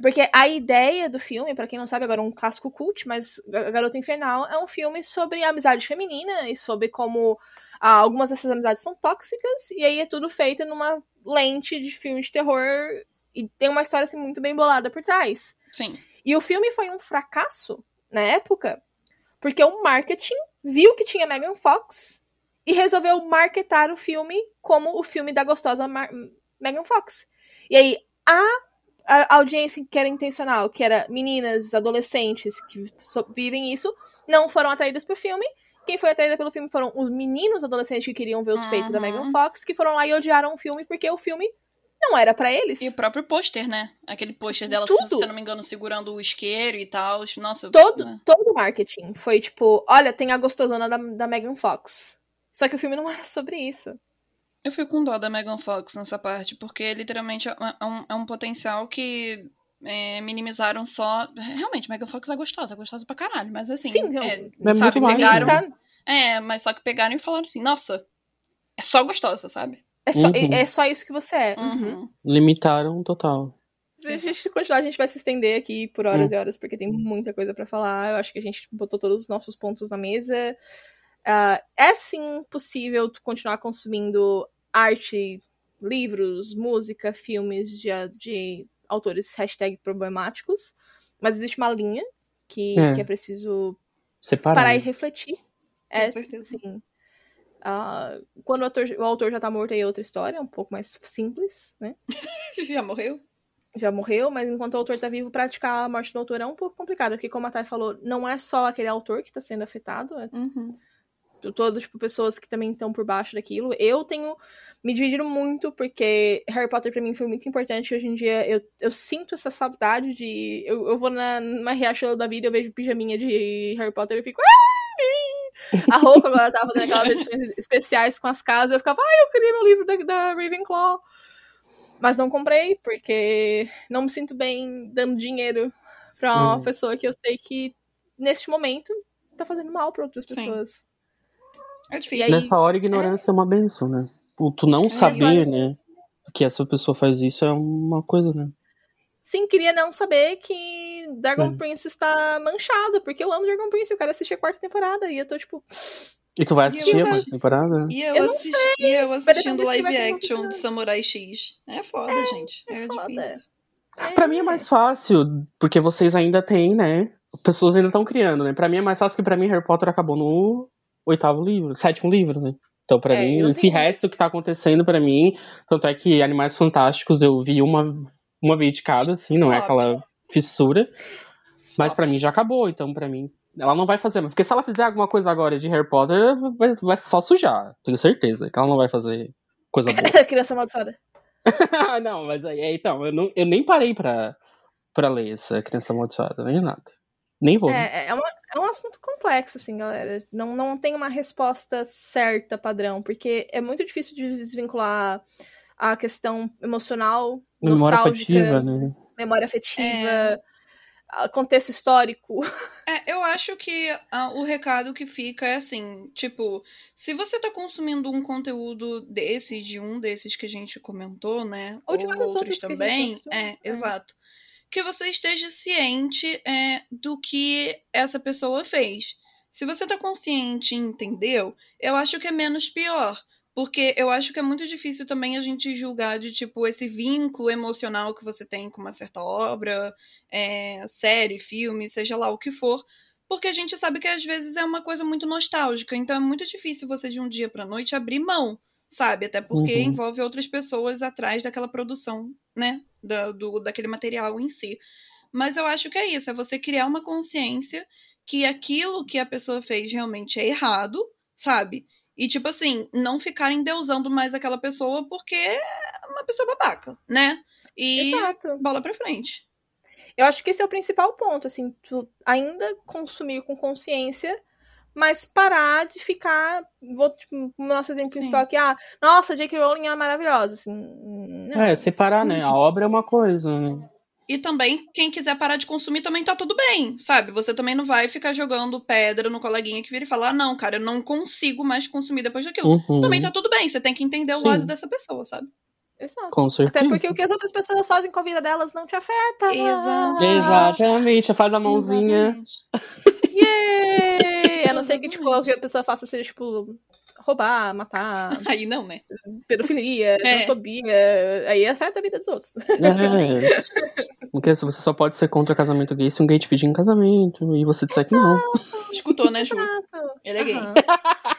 [SPEAKER 1] Porque a ideia do filme, pra quem não sabe, agora é um clássico cult, mas Ga- Garota Infernal é um filme sobre a amizade feminina e sobre como ah, algumas dessas amizades são tóxicas, e aí é tudo feito numa lente de filme de terror e tem uma história assim muito bem bolada por trás.
[SPEAKER 2] Sim.
[SPEAKER 1] E o filme foi um fracasso na época, porque o marketing viu que tinha Megan Fox e resolveu marketar o filme como o filme da gostosa Mar- Megan Fox. E aí a, a audiência que era intencional, que era meninas, adolescentes que so- vivem isso, não foram atraídas pelo filme. Quem foi atraída pelo filme foram os meninos adolescentes que queriam ver os peitos da. Megan Fox, que foram lá e odiaram o filme porque o filme não era pra eles.
[SPEAKER 2] E o próprio pôster, né? Aquele pôster dela,
[SPEAKER 1] Tudo.
[SPEAKER 2] se eu não me engano, segurando o isqueiro e tal. Nossa.
[SPEAKER 1] Todo,
[SPEAKER 2] né?
[SPEAKER 1] todo o marketing foi tipo, olha, tem a gostosona da, da Megan Fox. Só que o filme não era sobre isso.
[SPEAKER 2] Eu fico com dó da Megan Fox nessa parte, porque literalmente é é um, é um potencial que é, minimizaram só. Realmente, Megan Fox é gostosa, é gostosa pra caralho, mas assim.
[SPEAKER 1] Sim, não.
[SPEAKER 2] é,
[SPEAKER 3] É
[SPEAKER 2] sabe,
[SPEAKER 3] muito mais,
[SPEAKER 2] pegaram.
[SPEAKER 1] Tá-
[SPEAKER 2] É, mas só que pegaram e falaram assim, nossa, é só gostosa, sabe?
[SPEAKER 1] é, só,
[SPEAKER 3] Uhum.
[SPEAKER 1] é só isso que você é. Uhum.
[SPEAKER 2] Uhum.
[SPEAKER 3] Limitaram total.
[SPEAKER 1] Se a gente continuar, a gente vai se estender aqui por horas e horas, porque tem muita coisa pra falar. Eu acho que a gente botou todos os nossos pontos na mesa. Ah, é sim possível tu continuar consumindo arte, livros, música, filmes de, de autores hashtag problemáticos, mas existe uma linha que
[SPEAKER 3] É.
[SPEAKER 1] que é preciso
[SPEAKER 3] Separar.
[SPEAKER 1] parar e refletir. É,
[SPEAKER 2] Com certeza.
[SPEAKER 1] sim. Ah, quando o autor, o autor já tá morto aí é outra história, é um pouco mais simples, né?
[SPEAKER 2] Já morreu?
[SPEAKER 1] Já morreu, mas enquanto o autor tá vivo, praticar a morte do autor é um pouco complicado, porque como a Thay falou, não é só aquele autor que tá sendo afetado, é
[SPEAKER 2] Uhum.
[SPEAKER 1] Todas, tipo, pessoas que também estão por baixo daquilo. Eu tenho me dividido muito, porque Harry Potter pra mim foi muito importante. Hoje em dia eu, eu sinto essa saudade de. Eu, eu vou na, numa Riachuelo da vida, eu vejo pijaminha de Harry Potter e fico. A roupa agora tava fazendo aquelas edições especiais com as casas, eu ficava, ai, eu queria meu livro da, da Ravenclaw. Mas não comprei, porque não me sinto bem dando dinheiro pra uma
[SPEAKER 3] Uhum.
[SPEAKER 1] pessoa que eu sei que, neste momento, tá fazendo mal pra outras
[SPEAKER 2] Sim.
[SPEAKER 1] pessoas.
[SPEAKER 2] É difícil.
[SPEAKER 1] aí-
[SPEAKER 3] Nessa hora, ignorância é uma benção, né? O tu não saber,
[SPEAKER 1] exato.
[SPEAKER 3] né? Que essa pessoa faz isso é uma coisa, né?
[SPEAKER 1] Sim, queria não saber que Dragon
[SPEAKER 3] Hum.
[SPEAKER 1] Prince está manchado, porque eu amo Dragon Prince, eu quero assistir a quarta temporada, e eu tô tipo,
[SPEAKER 3] E tu vai assistir a quarta temporada?
[SPEAKER 2] E eu,
[SPEAKER 1] Eu
[SPEAKER 2] assisti, e eu assistindo live action de Samurai X. É foda, gente. É,
[SPEAKER 1] é foda.
[SPEAKER 2] difícil.
[SPEAKER 3] Pra mim é mais fácil, porque vocês ainda têm, né? Pessoas ainda estão criando, né? Pra mim é mais fácil que pra mim Harry Potter acabou no oitavo livro, sétimo livro, né? Então, pra
[SPEAKER 1] É,
[SPEAKER 3] mim, esse resto que tá acontecendo pra mim, tanto é que Animais Fantásticos eu vi uma, uma vez de cada, assim, não é aquela fissura. Mas pra mim já acabou, então pra mim. Ela não vai fazer, porque se ela fizer alguma coisa agora de Harry Potter, vai, vai só sujar. Tenho certeza que ela não vai fazer coisa boa.
[SPEAKER 1] Criança amaldiçoada.
[SPEAKER 3] não, mas aí, aí, então, eu, não, eu nem parei pra, pra ler essa Criança Amaldiçoada, nem nada. Nem vou.
[SPEAKER 1] É, é, uma- é um assunto complexo, assim, galera. Não, não tem uma resposta certa, padrão, porque é muito difícil de desvincular a questão emocional,
[SPEAKER 3] Memória
[SPEAKER 1] nostálgica,
[SPEAKER 3] afetiva, né?
[SPEAKER 1] memória afetiva,
[SPEAKER 2] É.
[SPEAKER 1] contexto histórico.
[SPEAKER 2] É, eu acho que ah, o recado que fica é assim, tipo, se você tá consumindo um conteúdo desses, de um desses que a gente comentou, né?
[SPEAKER 1] Ou de vários
[SPEAKER 2] outros
[SPEAKER 1] outros que a gente
[SPEAKER 2] também. É,
[SPEAKER 1] É.
[SPEAKER 2] exato. Que você esteja ciente é, do que essa pessoa fez. Se você tá consciente e entendeu, eu acho que é menos pior. Porque eu acho que é muito difícil também a gente julgar de, tipo, esse vínculo emocional que você tem com uma certa obra, é, série, filme, seja lá o que for. Porque a gente sabe que às vezes é uma coisa muito nostálgica. Então é muito difícil você, de um dia pra noite, abrir mão, sabe? Até porque
[SPEAKER 3] Uhum.
[SPEAKER 2] envolve outras pessoas atrás daquela produção, né? Da, do, daquele material em si. Mas eu acho que é isso, é você criar uma consciência que aquilo que a pessoa fez realmente é errado, sabe? E, tipo assim, não ficar endeusando mais aquela pessoa porque é uma pessoa babaca, né? E
[SPEAKER 1] Exato.
[SPEAKER 2] bola pra frente.
[SPEAKER 1] Eu acho que esse é o principal ponto, assim, tu ainda consumir com consciência, mas parar de ficar. Vou, tipo, o nosso exemplo
[SPEAKER 2] Sim.
[SPEAKER 1] principal aqui, ah, nossa, J.K. Rowling é maravilhosa, assim. Não.
[SPEAKER 3] É, separar, né? A obra é uma coisa, né?
[SPEAKER 2] E também, quem quiser parar de consumir também tá tudo bem, sabe? Você também não vai ficar jogando pedra no coleguinha que vira e falar, ah, não, cara, eu não consigo mais consumir depois daquilo.
[SPEAKER 3] Uhum.
[SPEAKER 2] Também tá tudo bem, você tem que entender o
[SPEAKER 3] Sim.
[SPEAKER 2] lado dessa pessoa, sabe?
[SPEAKER 1] Exato.
[SPEAKER 3] Com certeza.
[SPEAKER 1] Até porque o que as outras pessoas fazem com a vida delas não te afeta.
[SPEAKER 2] Exato.
[SPEAKER 3] Exatamente, faz a mãozinha.
[SPEAKER 2] Exatamente.
[SPEAKER 1] Yay! A não ser que, tipo, a pessoa faça seja, tipo, roubar, matar,
[SPEAKER 2] Aí não, né?
[SPEAKER 1] pedofilia,
[SPEAKER 2] É.
[SPEAKER 1] transfobia. Aí afeta a vida dos outros.
[SPEAKER 3] É. Porque se você só pode ser contra casamento gay se um gay te pedir em casamento e você disser que não.
[SPEAKER 2] Escutou, né, Ju?
[SPEAKER 1] Exato.
[SPEAKER 2] Ele é gay.
[SPEAKER 1] Aham.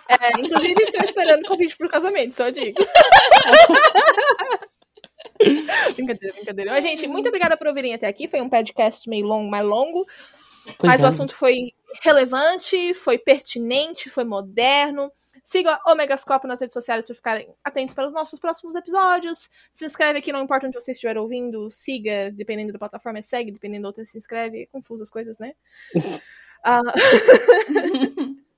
[SPEAKER 1] É, inclusive, estou esperando convite pro casamento, só digo. brincadeira, brincadeira. Mas, gente, muito obrigada por ouvirem até aqui. Foi um podcast meio longo, mais longo.
[SPEAKER 3] Pois
[SPEAKER 1] Mas
[SPEAKER 3] é.
[SPEAKER 1] o assunto foi relevante, foi pertinente, foi moderno. Siga o Megascope nas redes sociais para ficarem atentos para os nossos próximos episódios. Se inscreve aqui, não importa onde você estiver ouvindo. Siga, dependendo da plataforma, é segue, dependendo da outra, se inscreve. É confuso as coisas, né? Ah,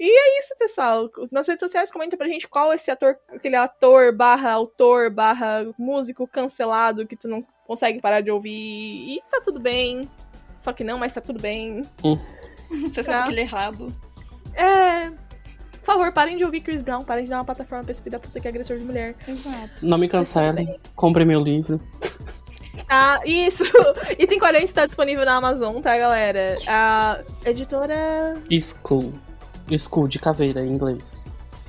[SPEAKER 1] E é isso, pessoal. Nas redes sociais, comenta pra gente qual esse ator, aquele ator barra autor barra músico cancelado que tu não consegue parar de ouvir. E tá tudo bem. Só que não, mas tá tudo bem.
[SPEAKER 2] Você
[SPEAKER 1] Tá.
[SPEAKER 2] sabe que ele é errado.
[SPEAKER 1] É. Por favor, parem de ouvir Chris Brown, parem de dar uma plataforma pra esse filho da puta que é agressor de mulher.
[SPEAKER 2] Exato.
[SPEAKER 3] Não me cancelem. Compre meu livro.
[SPEAKER 1] Ah, isso! Item 40 está disponível na Amazon, tá, galera? A editora
[SPEAKER 3] School. School de caveira em inglês.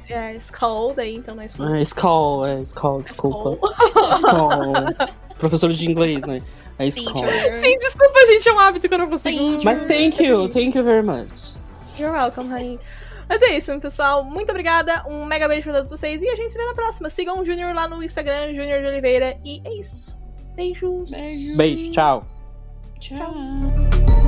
[SPEAKER 1] é Skull, daí então não é Skull.
[SPEAKER 3] É, Skull, é Skull, desculpa.
[SPEAKER 1] Skull.
[SPEAKER 3] Skull. Professor de inglês, né? É Skull.
[SPEAKER 2] Teacher.
[SPEAKER 1] Sim, desculpa, gente, é um hábito que eu não consigo.
[SPEAKER 3] Mas thank you, thank you very much.
[SPEAKER 1] You're welcome, honey. Mas é isso, pessoal. Muito obrigada. Um mega beijo pra todos vocês. E a gente se vê na próxima. Sigam o Junior lá no Instagram, Junior de Oliveira. E é isso. Beijos.
[SPEAKER 2] Beijo.
[SPEAKER 3] Beijo, tchau.
[SPEAKER 2] Tchau.